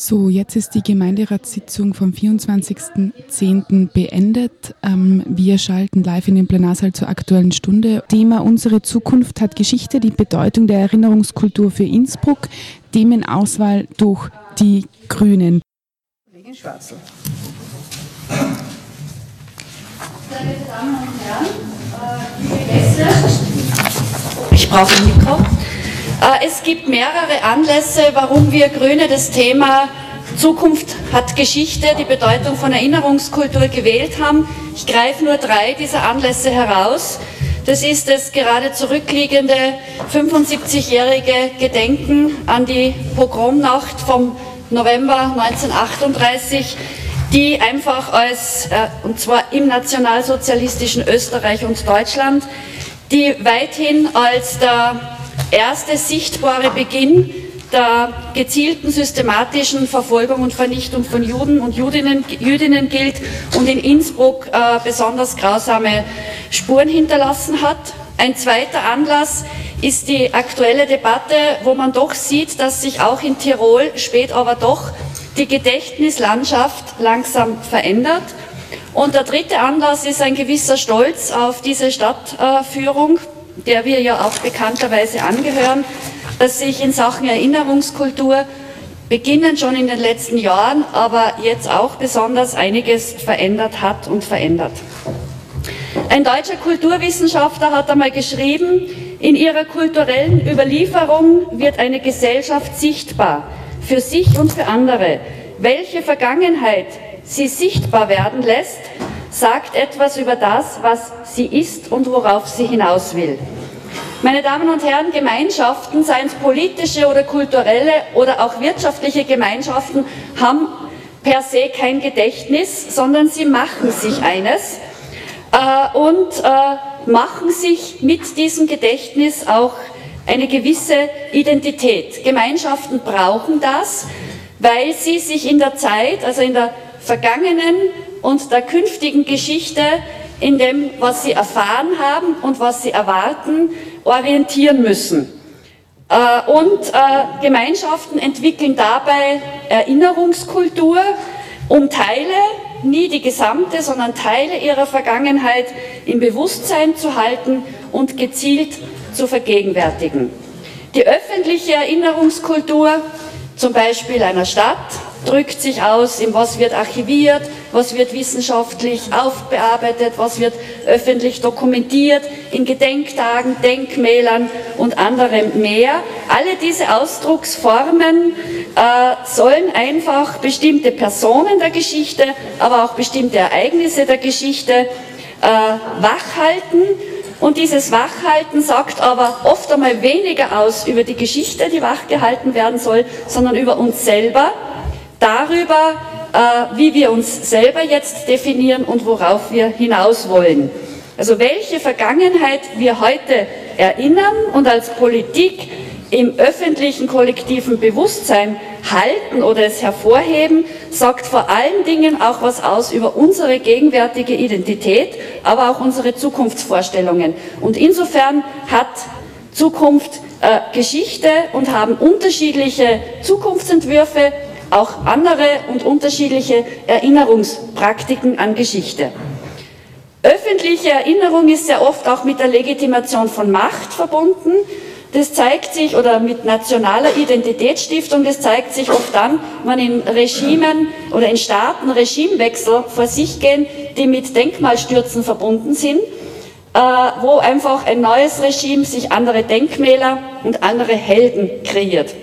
So, jetzt ist die Gemeinderatssitzung vom 24.10. beendet. Ähm, wir schalten live in den Plenarsaal zur aktuellen Stunde. Thema Unsere Zukunft hat Geschichte, die Bedeutung der Erinnerungskultur für Innsbruck, Themenauswahl durch die Grünen. Kollegin Schwarzel. Meine Damen und Herren, äh, liebe Gäste, ich brauche ein Mikro. Äh, es gibt mehrere Anlässe, warum wir Grüne das Thema Zukunft hat Geschichte, die Bedeutung von Erinnerungskultur gewählt haben. Ich greife nur drei dieser Anlässe heraus. Das ist das gerade zurückliegende 75-jährige Gedenken an die Pogromnacht vom November 1938, die einfach als, äh, und zwar im nationalsozialistischen Österreich und Deutschland, die weithin als der erste sichtbare Beginn der gezielten systematischen Verfolgung und Vernichtung von Juden und Judinnen, Jüdinnen gilt und in Innsbruck äh, besonders grausame Spuren hinterlassen hat. Ein zweiter Anlass ist die aktuelle Debatte, wo man doch sieht, dass sich auch in Tirol spät aber doch die Gedächtnislandschaft langsam verändert. Und der dritte Anlass ist ein gewisser Stolz auf diese Stadtführung. Äh, der wir ja auch bekannterweise angehören, dass sich in Sachen Erinnerungskultur beginnend schon in den letzten Jahren, aber jetzt auch besonders einiges verändert hat und verändert. Ein deutscher Kulturwissenschaftler hat einmal geschrieben, in ihrer kulturellen Überlieferung wird eine Gesellschaft sichtbar, für sich und für andere. Welche Vergangenheit sie sichtbar werden lässt, sagt etwas über das, was sie ist und worauf sie hinaus will. Meine Damen und Herren, Gemeinschaften, seien es politische oder kulturelle oder auch wirtschaftliche Gemeinschaften, haben per se kein Gedächtnis, sondern sie machen sich eines äh, und äh, machen sich mit diesem Gedächtnis auch eine gewisse Identität. Gemeinschaften brauchen das, weil sie sich in der Zeit, also in der vergangenen und der künftigen Geschichte in dem, was sie erfahren haben und was sie erwarten, orientieren müssen. Äh, und äh, Gemeinschaften entwickeln dabei Erinnerungskultur, um Teile, nie die gesamte, sondern Teile ihrer Vergangenheit im Bewusstsein zu halten und gezielt zu vergegenwärtigen. Die öffentliche Erinnerungskultur, zum Beispiel einer Stadt, drückt sich aus, in was wird archiviert, was wird wissenschaftlich aufbearbeitet, was wird öffentlich dokumentiert, in Gedenktagen, Denkmälern und anderem mehr. Alle diese Ausdrucksformen äh, sollen einfach bestimmte Personen der Geschichte, aber auch bestimmte Ereignisse der Geschichte äh, wachhalten. Und dieses Wachhalten sagt aber oft einmal weniger aus über die Geschichte, die wachgehalten werden soll, sondern über uns selber darüber, äh, wie wir uns selber jetzt definieren und worauf wir hinaus wollen. Also welche Vergangenheit wir heute erinnern und als Politik im öffentlichen kollektiven Bewusstsein halten oder es hervorheben, sagt vor allen Dingen auch was aus über unsere gegenwärtige Identität, aber auch unsere Zukunftsvorstellungen. Und insofern hat Zukunft äh, Geschichte und haben unterschiedliche Zukunftsentwürfe auch andere und unterschiedliche Erinnerungspraktiken an Geschichte. Öffentliche Erinnerung ist sehr oft auch mit der Legitimation von Macht verbunden. Das zeigt sich, oder mit nationaler Identitätsstiftung, das zeigt sich oft dann, wenn in Regimen oder in Staaten Regimewechsel vor sich gehen, die mit Denkmalstürzen verbunden sind, äh, wo einfach ein neues Regime sich andere Denkmäler und andere Helden kreiert.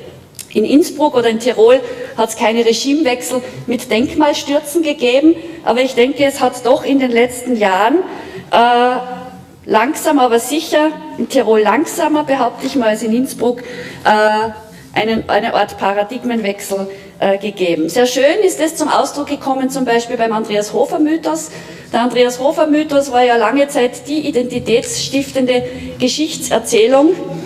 In Innsbruck oder in Tirol hat es keine Regimewechsel mit Denkmalstürzen gegeben, aber ich denke, es hat doch in den letzten Jahren äh, langsam, aber sicher, in Tirol langsamer, behaupte ich mal, als in Innsbruck, äh, einen, eine Art Paradigmenwechsel äh, gegeben. Sehr schön ist es zum Ausdruck gekommen, zum Beispiel beim Andreas Hofer Mythos. Der Andreas Hofer Mythos war ja lange Zeit die identitätsstiftende Geschichtserzählung äh,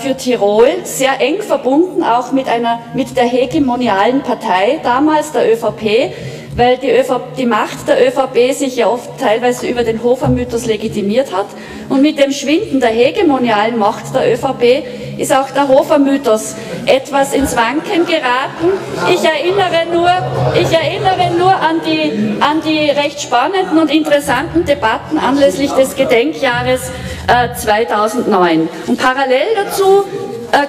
für Tirol, sehr eng verbunden auch mit, einer, mit der hegemonialen Partei damals, der ÖVP, weil die, ÖVP, die Macht der ÖVP sich ja oft teilweise über den Hofer-Mythos legitimiert hat. Und mit dem Schwinden der hegemonialen Macht der ÖVP ist auch der Hofer-Mythos etwas ins Wanken geraten. Ich erinnere nur, ich erinnere nur an, die, an die recht spannenden und interessanten Debatten anlässlich des Gedenkjahres äh, 2009. Und parallel dazu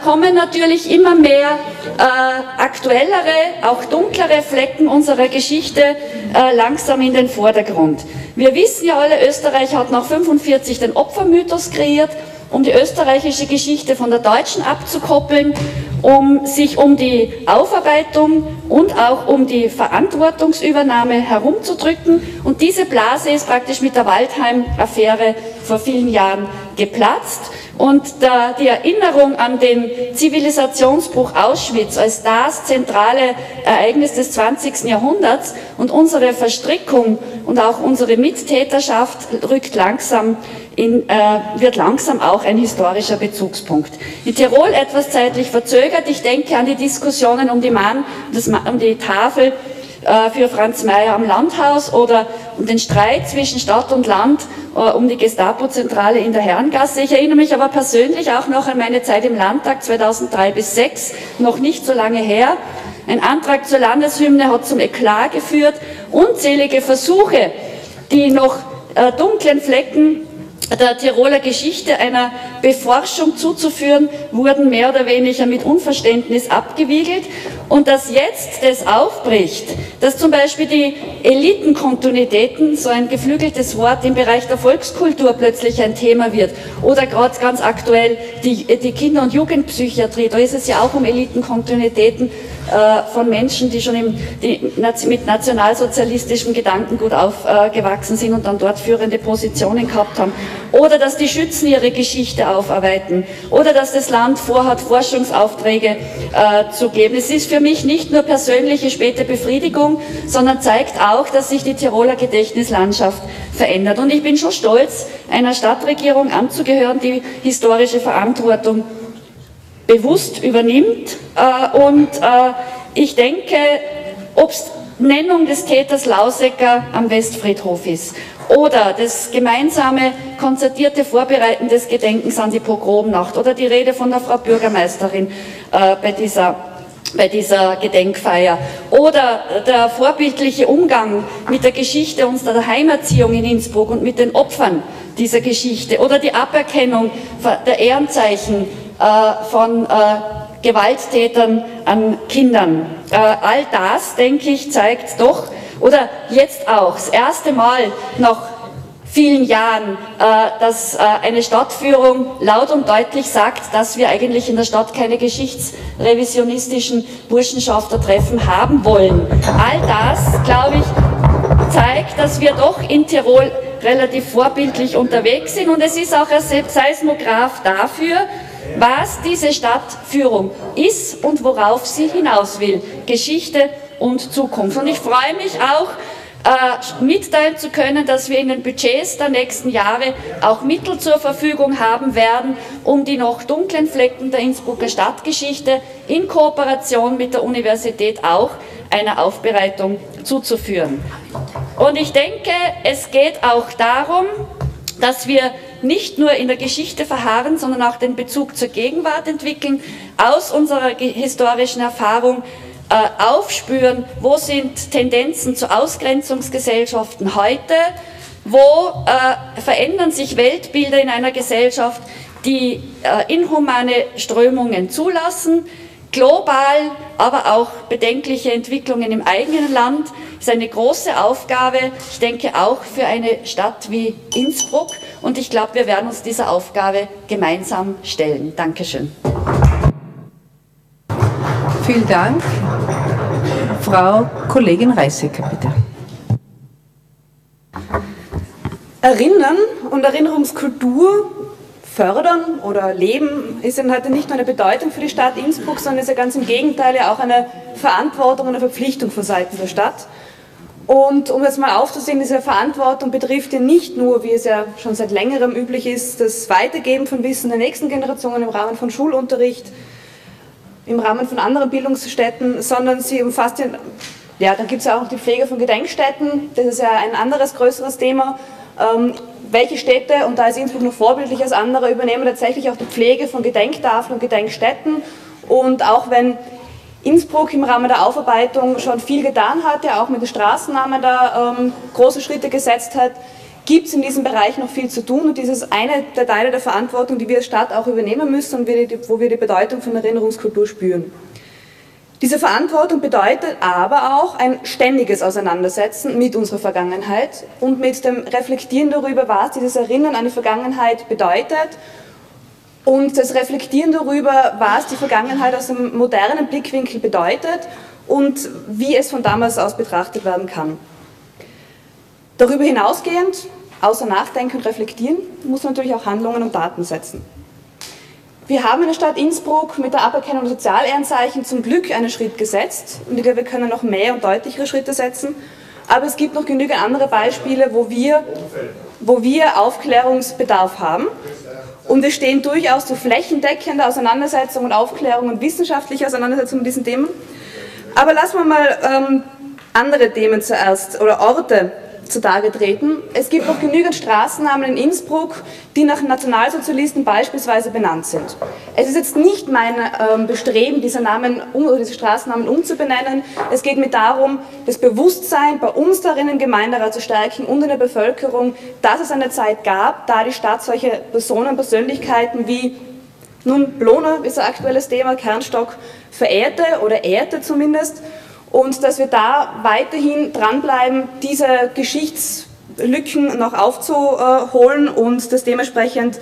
kommen natürlich immer mehr äh, aktuellere, auch dunklere Flecken unserer Geschichte äh, langsam in den Vordergrund. Wir wissen ja alle, Österreich hat nach 45 den Opfermythos kreiert, um die österreichische Geschichte von der deutschen abzukoppeln, um sich um die Aufarbeitung und auch um die Verantwortungsübernahme herumzudrücken. Und diese Blase ist praktisch mit der Waldheim-Affäre vor vielen Jahren geplatzt. Und der, die Erinnerung an den Zivilisationsbruch Auschwitz als das zentrale Ereignis des 20. Jahrhunderts und unsere Verstrickung und auch unsere Mittäterschaft rückt langsam in, äh, wird langsam auch ein historischer Bezugspunkt. In Tirol etwas zeitlich verzögert. Ich denke an die Diskussionen um die, Mann, das, um die Tafel für Franz Mayer am Landhaus oder um den Streit zwischen Stadt und Land äh, um die Gestapo-Zentrale in der Herrengasse. Ich erinnere mich aber persönlich auch noch an meine Zeit im Landtag 2003 bis 2006, noch nicht so lange her. Ein Antrag zur Landeshymne hat zum Eklat geführt. Unzählige Versuche, die noch äh, dunklen Flecken der Tiroler Geschichte einer Beforschung zuzuführen, wurden mehr oder weniger mit Unverständnis abgewiegelt. Und dass jetzt das aufbricht, dass zum Beispiel die Elitenkontinuitäten, so ein geflügeltes Wort im Bereich der Volkskultur plötzlich ein Thema wird, oder gerade ganz aktuell die, die Kinder- und Jugendpsychiatrie, da ist es ja auch um Elitenkontinuitäten von Menschen, die schon im, die mit nationalsozialistischem Gedankengut aufgewachsen sind und dann dort führende Positionen gehabt haben. Oder dass die Schützen ihre Geschichte aufarbeiten. Oder dass das Land vorhat, Forschungsaufträge äh, zu geben. Es ist für mich nicht nur persönliche späte Befriedigung, sondern zeigt auch, dass sich die Tiroler Gedächtnislandschaft verändert. Und ich bin schon stolz, einer Stadtregierung anzugehören, die historische Verantwortung bewusst übernimmt. Äh, und äh, ich denke, ob es Nennung des Täters Lausecker am Westfriedhof ist oder das gemeinsame konzertierte Vorbereiten des Gedenkens an die Pogromnacht oder die Rede von der Frau Bürgermeisterin äh, bei dieser bei dieser Gedenkfeier. Oder der vorbildliche Umgang mit der Geschichte unserer Heimerziehung in Innsbruck und mit den Opfern dieser Geschichte. Oder die Aberkennung der Ehrenzeichen von äh, Gewalttätern an Kindern. Äh, all das, denke ich, zeigt doch, oder jetzt auch, das erste Mal nach vielen Jahren, dass eine Stadtführung laut und deutlich sagt, dass wir eigentlich in der Stadt keine geschichtsrevisionistischen Burschenschaftertreffen haben wollen. All das, glaube ich, zeigt, dass wir doch in Tirol relativ vorbildlich unterwegs sind und es ist auch ein Seismograph dafür, was diese Stadtführung ist und worauf sie hinaus will. Geschichte und Zukunft. Und ich freue mich auch, äh, mitteilen zu können, dass wir in den Budgets der nächsten Jahre auch Mittel zur Verfügung haben werden, um die noch dunklen Flecken der Innsbrucker Stadtgeschichte in Kooperation mit der Universität auch einer Aufbereitung zuzuführen. Und ich denke, es geht auch darum, dass wir nicht nur in der Geschichte verharren, sondern auch den Bezug zur Gegenwart entwickeln, aus unserer historischen Erfahrung äh, aufspüren, wo sind Tendenzen zu Ausgrenzungsgesellschaften heute, wo äh, verändern sich Weltbilder in einer Gesellschaft, die äh, inhumane Strömungen zulassen, global, aber auch bedenkliche Entwicklungen im eigenen Land ist eine große Aufgabe, ich denke auch für eine Stadt wie Innsbruck. Und ich glaube, wir werden uns dieser Aufgabe gemeinsam stellen. Dankeschön. Vielen Dank. Frau Kollegin Reisecker, bitte. Erinnern und Erinnerungskultur fördern oder leben ist dann heute nicht nur eine Bedeutung für die Stadt Innsbruck, sondern ist ja ganz im Gegenteil ja auch eine Verantwortung eine Verpflichtung von Seiten der Stadt. Und um jetzt mal aufzusehen, diese Verantwortung betrifft ja nicht nur, wie es ja schon seit längerem üblich ist, das Weitergeben von Wissen der nächsten Generationen im Rahmen von Schulunterricht, im Rahmen von anderen Bildungsstätten, sondern sie umfasst ja, ja dann gibt es ja auch die Pflege von Gedenkstätten, das ist ja ein anderes größeres Thema. Ähm, welche Städte, und da ist Innsbruck noch vorbildlich als andere, übernehmen tatsächlich auch die Pflege von Gedenktafeln und Gedenkstätten. Und auch wenn Innsbruck im Rahmen der Aufarbeitung schon viel getan hat, ja auch mit den Straßennamen da ähm, große Schritte gesetzt hat, gibt es in diesem Bereich noch viel zu tun und das ist eine der Teile der Verantwortung, die wir als Stadt auch übernehmen müssen und wo wir die Bedeutung von Erinnerungskultur spüren. Diese Verantwortung bedeutet aber auch ein ständiges Auseinandersetzen mit unserer Vergangenheit und mit dem Reflektieren darüber, was dieses Erinnern an die Vergangenheit bedeutet und das Reflektieren darüber, was die Vergangenheit aus einem modernen Blickwinkel bedeutet und wie es von damals aus betrachtet werden kann. Darüber hinausgehend, außer Nachdenken und Reflektieren, muss man natürlich auch Handlungen und Daten setzen. Wir haben in der Stadt Innsbruck mit der Aberkennung der Sozialehrenzeichen zum Glück einen Schritt gesetzt und ich glaube, wir können noch mehr und deutlichere Schritte setzen. Aber es gibt noch genügend andere Beispiele, wo wir, wo wir Aufklärungsbedarf haben. Und wir stehen durchaus zu flächendeckender Auseinandersetzung und Aufklärung und wissenschaftlicher Auseinandersetzung mit diesen Themen. Aber lassen wir mal ähm, andere Themen zuerst oder Orte zutage treten. Es gibt noch genügend Straßennamen in Innsbruck, die nach Nationalsozialisten beispielsweise benannt sind. Es ist jetzt nicht mein ähm, Bestreben, diese Namen diese Straßennamen umzubenennen. Es geht mir darum, das Bewusstsein bei uns darin im Gemeinderat zu stärken und in der Bevölkerung, dass es eine Zeit gab, da die Stadt solche Personen, Persönlichkeiten wie nun Lohner ist ein aktuelles Thema, Kernstock verehrte oder ehrte zumindest und dass wir da weiterhin dranbleiben, diese Geschichtslücken noch aufzuholen und das dementsprechend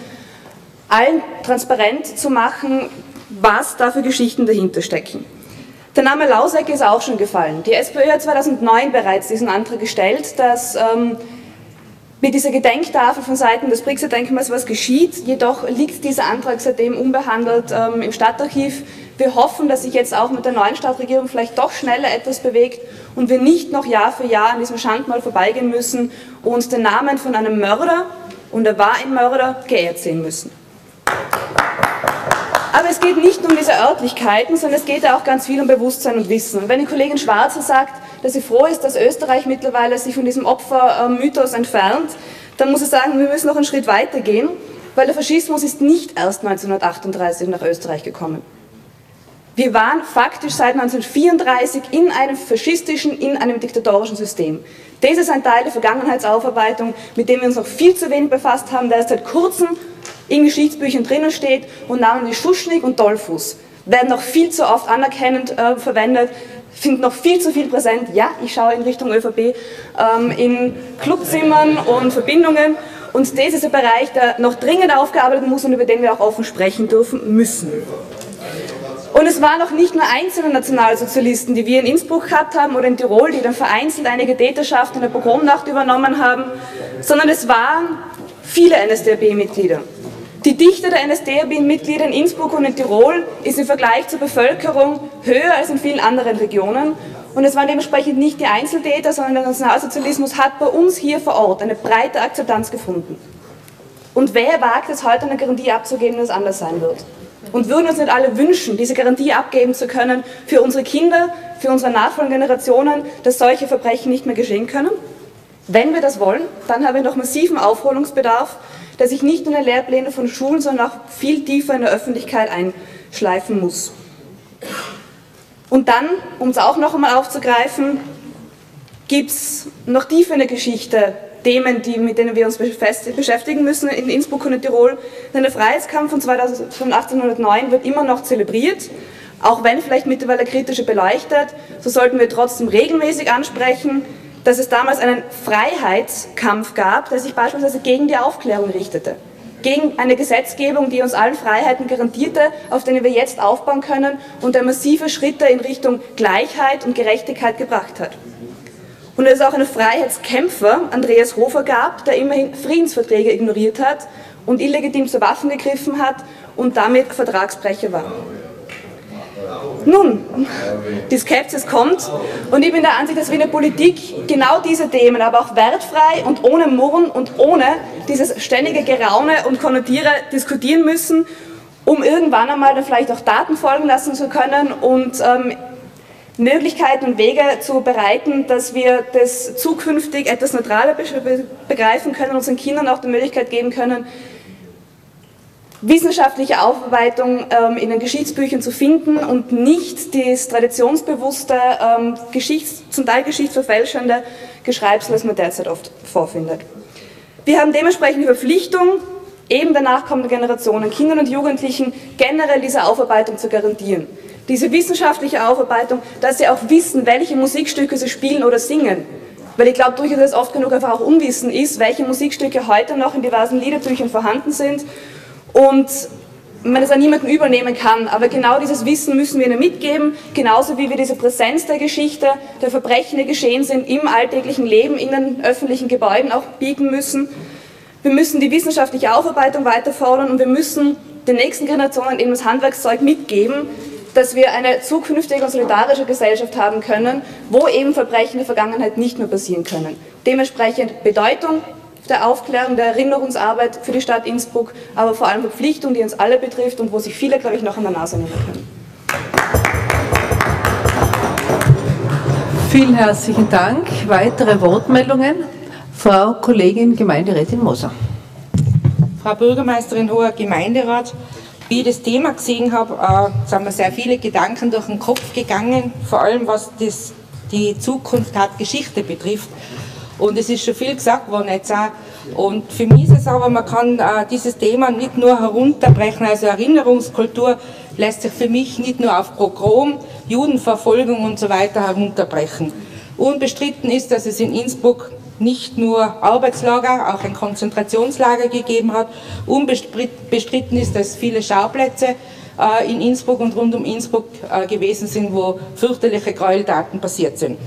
allen transparent zu machen, was da für Geschichten dahinter stecken. Der Name Lauseck ist auch schon gefallen. Die SPÖ hat 2009 bereits diesen Antrag gestellt, dass ähm, mit dieser Gedenktafel von Seiten des Brixer Denkmals was geschieht. Jedoch liegt dieser Antrag seitdem unbehandelt ähm, im Stadtarchiv. Wir hoffen, dass sich jetzt auch mit der neuen Stadtregierung vielleicht doch schneller etwas bewegt und wir nicht noch Jahr für Jahr an diesem Schandmal vorbeigehen müssen und den Namen von einem Mörder, und er war ein Mörder, geehrt sehen müssen. Aber es geht nicht nur um diese Örtlichkeiten, sondern es geht auch ganz viel um Bewusstsein und Wissen. Und wenn die Kollegin Schwarzer sagt, dass sie froh ist, dass Österreich mittlerweile sich von diesem Opfermythos entfernt, dann muss ich sagen, wir müssen noch einen Schritt weiter gehen, weil der Faschismus ist nicht erst 1938 nach Österreich gekommen. Wir waren faktisch seit 1934 in einem faschistischen, in einem diktatorischen System. Das ist ein Teil der Vergangenheitsaufarbeitung, mit dem wir uns noch viel zu wenig befasst haben, der seit kurzem in Geschichtsbüchern drinnen steht und Namen wie Schuschnigg und Dollfuß werden noch viel zu oft anerkennend äh, verwendet, finden noch viel zu viel präsent. Ja, ich schaue in Richtung ÖVP, ähm, in Clubzimmern und Verbindungen. Und das ist ein Bereich, der noch dringend aufgearbeitet muss und über den wir auch offen sprechen dürfen müssen. Und es waren auch nicht nur einzelne Nationalsozialisten, die wir in Innsbruck gehabt haben oder in Tirol, die dann vereinzelt einige Täterschaften in der Pogromnacht übernommen haben, sondern es waren viele NSDAP-Mitglieder. Die Dichte der NSDAP-Mitglieder in Innsbruck und in Tirol ist im Vergleich zur Bevölkerung höher als in vielen anderen Regionen. Und es waren dementsprechend nicht die Einzeltäter, sondern der Nationalsozialismus hat bei uns hier vor Ort eine breite Akzeptanz gefunden. Und wer wagt es heute eine Garantie abzugeben, dass es anders sein wird? Und würden uns nicht alle wünschen, diese Garantie abgeben zu können für unsere Kinder, für unsere nachfolgenden Generationen, dass solche Verbrechen nicht mehr geschehen können? Wenn wir das wollen, dann haben wir noch massiven Aufholungsbedarf, der sich nicht nur in den Lehrpläne von Schulen, sondern auch viel tiefer in der Öffentlichkeit einschleifen muss. Und dann, um es auch noch einmal aufzugreifen, gibt es noch tiefer in der Geschichte Themen, die, mit denen wir uns beschäftigen müssen in Innsbruck und in Tirol. Denn der Freiheitskampf von, 2000, von 1809 wird immer noch zelebriert, auch wenn vielleicht mittlerweile kritische beleuchtet, so sollten wir trotzdem regelmäßig ansprechen, dass es damals einen Freiheitskampf gab, der sich beispielsweise gegen die Aufklärung richtete. Gegen eine Gesetzgebung, die uns allen Freiheiten garantierte, auf denen wir jetzt aufbauen können und der massive Schritte in Richtung Gleichheit und Gerechtigkeit gebracht hat. Und es auch einen Freiheitskämpfer, Andreas Hofer, gab, der immerhin Friedensverträge ignoriert hat und illegitim zu Waffen gegriffen hat und damit Vertragsbrecher war. Nun, die Skepsis kommt und ich bin der Ansicht, dass wir in der Politik genau diese Themen, aber auch wertfrei und ohne Murren und ohne dieses ständige Geraune und Konnotiere diskutieren müssen, um irgendwann einmal dann vielleicht auch Daten folgen lassen zu können und ähm, Möglichkeiten und Wege zu bereiten, dass wir das zukünftig etwas neutraler begreifen können, unseren Kindern auch die Möglichkeit geben können, wissenschaftliche Aufarbeitung ähm, in den Geschichtsbüchern zu finden und nicht das traditionsbewusste, ähm, Geschichts-, zum Teil geschichtsverfälschende Geschreibsel, das man derzeit oft vorfindet. Wir haben dementsprechend die Verpflichtung, eben der nachkommenden Generationen, Kindern und Jugendlichen generell diese Aufarbeitung zu garantieren diese wissenschaftliche Aufarbeitung, dass sie auch wissen, welche Musikstücke sie spielen oder singen. Weil ich glaube durchaus, dass oft genug einfach auch Unwissen ist, welche Musikstücke heute noch in diversen Liederbüchern vorhanden sind und man es an niemanden übernehmen kann. Aber genau dieses Wissen müssen wir ihnen mitgeben, genauso wie wir diese Präsenz der Geschichte, der Verbrechen, die geschehen sind, im alltäglichen Leben, in den öffentlichen Gebäuden auch bieten müssen. Wir müssen die wissenschaftliche Aufarbeitung weiter fordern und wir müssen den nächsten Generationen eben das Handwerkszeug mitgeben, dass wir eine zukünftige und solidarische Gesellschaft haben können, wo eben Verbrechen der Vergangenheit nicht mehr passieren können. Dementsprechend Bedeutung der Aufklärung, der Erinnerungsarbeit für die Stadt Innsbruck, aber vor allem Verpflichtung, die uns alle betrifft und wo sich viele, glaube ich, noch an der Nase nehmen können. Vielen herzlichen Dank. Weitere Wortmeldungen? Frau Kollegin Gemeinderätin Moser. Frau Bürgermeisterin, hoher Gemeinderat, wie ich das Thema gesehen habe, äh, sind mir sehr viele Gedanken durch den Kopf gegangen, vor allem was das, die Zukunft hat Geschichte betrifft. Und es ist schon viel gesagt worden jetzt auch. Und für mich ist es aber, man kann äh, dieses Thema nicht nur herunterbrechen, also Erinnerungskultur lässt sich für mich nicht nur auf Pogrom, Judenverfolgung und so weiter herunterbrechen. Unbestritten ist, dass es in Innsbruck nicht nur Arbeitslager, auch ein Konzentrationslager gegeben hat. Unbestritten ist, dass viele Schauplätze äh, in Innsbruck und rund um Innsbruck äh, gewesen sind, wo fürchterliche Gräueltaten passiert sind.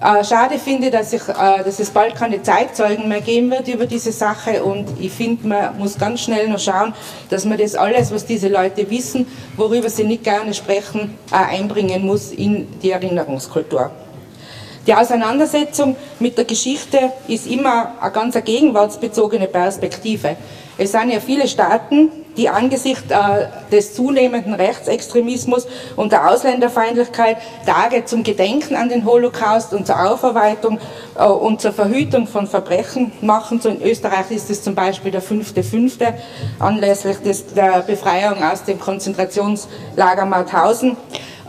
Äh, schade finde, dass, ich, dass es bald keine Zeitzeugen mehr geben wird über diese Sache und ich finde, man muss ganz schnell noch schauen, dass man das alles, was diese Leute wissen, worüber sie nicht gerne sprechen, einbringen muss in die Erinnerungskultur. Die Auseinandersetzung mit der Geschichte ist immer eine ganz gegenwartsbezogene Perspektive. Es sind ja viele Staaten, die angesichts äh, des zunehmenden Rechtsextremismus und der Ausländerfeindlichkeit Tage zum Gedenken an den Holocaust und zur Aufarbeitung äh, und zur Verhütung von Verbrechen machen. So in Österreich ist es zum Beispiel der 5.5. anlässlich des, der Befreiung aus dem Konzentrationslager Mauthausen.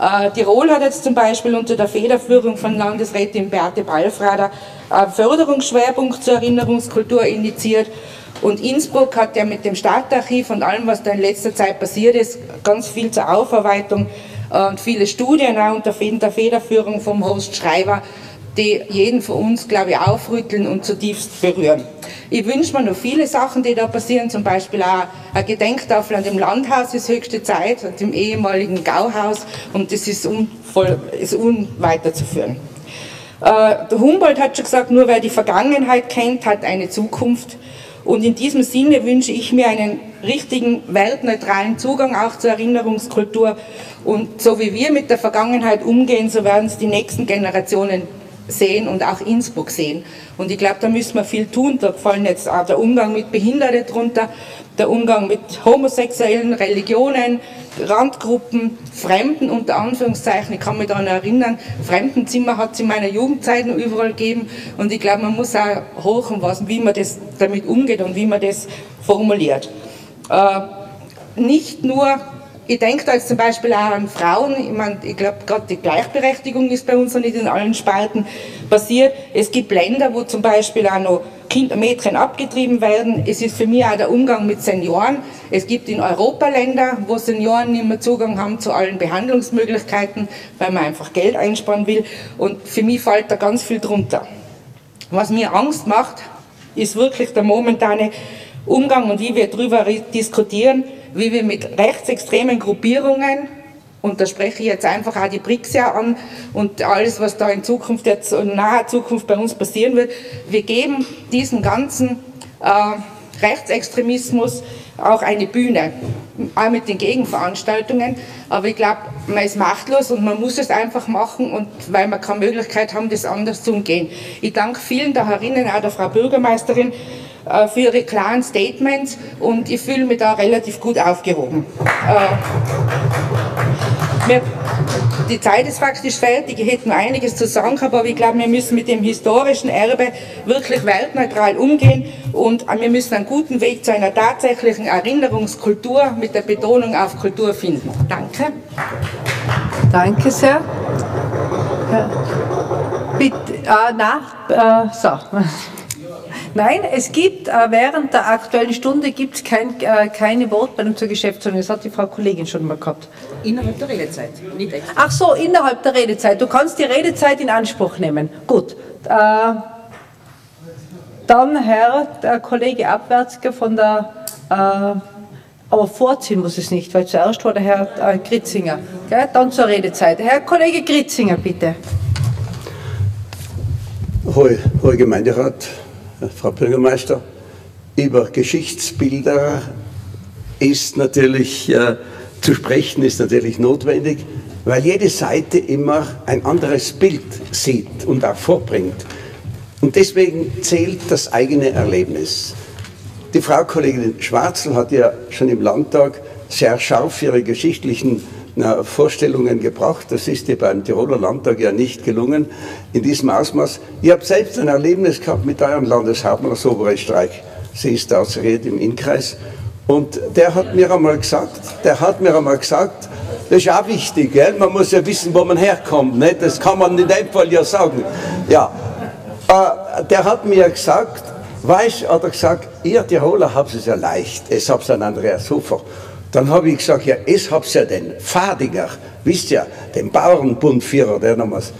Äh, Tirol hat jetzt zum Beispiel unter der Federführung von Landesrätin Beate Ballfrader einen Förderungsschwerpunkt zur Erinnerungskultur initiiert. Und Innsbruck hat ja mit dem Stadtarchiv und allem, was da in letzter Zeit passiert ist, ganz viel zur Aufarbeitung äh, und viele Studien auch unter der Federführung vom Host Schreiber die jeden von uns, glaube ich, aufrütteln und zutiefst berühren. Ich wünsche mir noch viele Sachen, die da passieren, zum Beispiel auch eine Gedenktafel an dem Landhaus ist höchste Zeit, dem ehemaligen Gauhaus und das ist, unvoll, ist unweiterzuführen. Äh, der Humboldt hat schon gesagt, nur wer die Vergangenheit kennt, hat eine Zukunft. Und in diesem Sinne wünsche ich mir einen richtigen wertneutralen Zugang auch zur Erinnerungskultur. Und so wie wir mit der Vergangenheit umgehen, so werden es die nächsten Generationen sehen und auch Innsbruck sehen. Und ich glaube, da müssen wir viel tun. Da fallen jetzt auch der Umgang mit Behinderten drunter, der Umgang mit homosexuellen Religionen, Randgruppen, Fremden unter Anführungszeichen. Ich kann mich daran erinnern, Fremdenzimmer hat es in meiner Jugendzeit noch überall gegeben. Und ich glaube, man muss auch hochen, was, wie man das damit umgeht und wie man das formuliert. Äh, nicht nur ich denke da jetzt zum Beispiel auch an Frauen. Ich, mein, ich glaube, gerade die Gleichberechtigung ist bei uns noch nicht in allen Spalten passiert. Es gibt Länder, wo zum Beispiel auch noch Kinder, Mädchen abgetrieben werden. Es ist für mich auch der Umgang mit Senioren. Es gibt in Europa Länder, wo Senioren nicht mehr Zugang haben zu allen Behandlungsmöglichkeiten, weil man einfach Geld einsparen will. Und für mich fällt da ganz viel drunter. Was mir Angst macht, ist wirklich der momentane Umgang und wie wir darüber diskutieren wie wir mit rechtsextremen Gruppierungen, und da spreche ich jetzt einfach auch die BRICS ja an und alles, was da in Zukunft, jetzt in naher Zukunft bei uns passieren wird, wir geben diesen ganzen äh, Rechtsextremismus auch eine Bühne, auch mit den Gegenveranstaltungen. Aber ich glaube, man ist machtlos und man muss es einfach machen, und weil wir keine Möglichkeit haben, das anders zu umgehen. Ich danke vielen da herinnen, auch der Frau Bürgermeisterin, äh, für Ihre klaren Statements und ich fühle mich da relativ gut aufgehoben. Äh, die Zeit ist faktisch fertig. Ich hätte noch einiges zu sagen, aber ich glaube, wir müssen mit dem historischen Erbe wirklich weltneutral umgehen und wir müssen einen guten Weg zu einer tatsächlichen Erinnerungskultur mit der Betonung auf Kultur finden. Danke. Danke sehr. Bitte, äh, na, äh, so. Nein, es gibt äh, während der aktuellen Stunde gibt's kein, äh, keine Wortmeldung zur Geschäftsordnung. Das hat die Frau Kollegin schon mal gehabt. Innerhalb der Redezeit, nicht extra. Ach so, innerhalb der Redezeit. Du kannst die Redezeit in Anspruch nehmen. Gut. Äh, dann Herr der Kollege Abwärtsger von der, äh, aber vorziehen muss es nicht, weil zuerst war der Herr äh, Gritzinger. Gell? Dann zur Redezeit. Herr Kollege Gritzinger, bitte. Hohe, Hohe Gemeinderat, Frau Bürgermeister, über Geschichtsbilder ist natürlich äh, zu sprechen, ist natürlich notwendig, weil jede Seite immer ein anderes Bild sieht und auch vorbringt. Und deswegen zählt das eigene Erlebnis. Die Frau Kollegin Schwarzel hat ja schon im Landtag sehr scharf ihre geschichtlichen na, Vorstellungen gebracht. Das ist dir beim Tiroler Landtag ja nicht gelungen in diesem Ausmaß. Ich habe selbst ein Erlebnis gehabt mit eurem Landeshauptmann aus Oberösterreich. Sie ist aus Red im Innkreis. Und der hat mir einmal gesagt, der hat mir einmal gesagt, das ist auch wichtig, gell? man muss ja wissen, wo man herkommt. Nicht? Das kann man in dem Fall ja sagen. Ja. Äh, der hat mir gesagt, weißt, hat er gesagt, ihr Tiroler habt es ja leicht, es habt an Andreas Hofer. Dann habe ich gesagt, ja, es hab's ja den Fadinger, wisst ihr, den Bauernbundführer, der damals,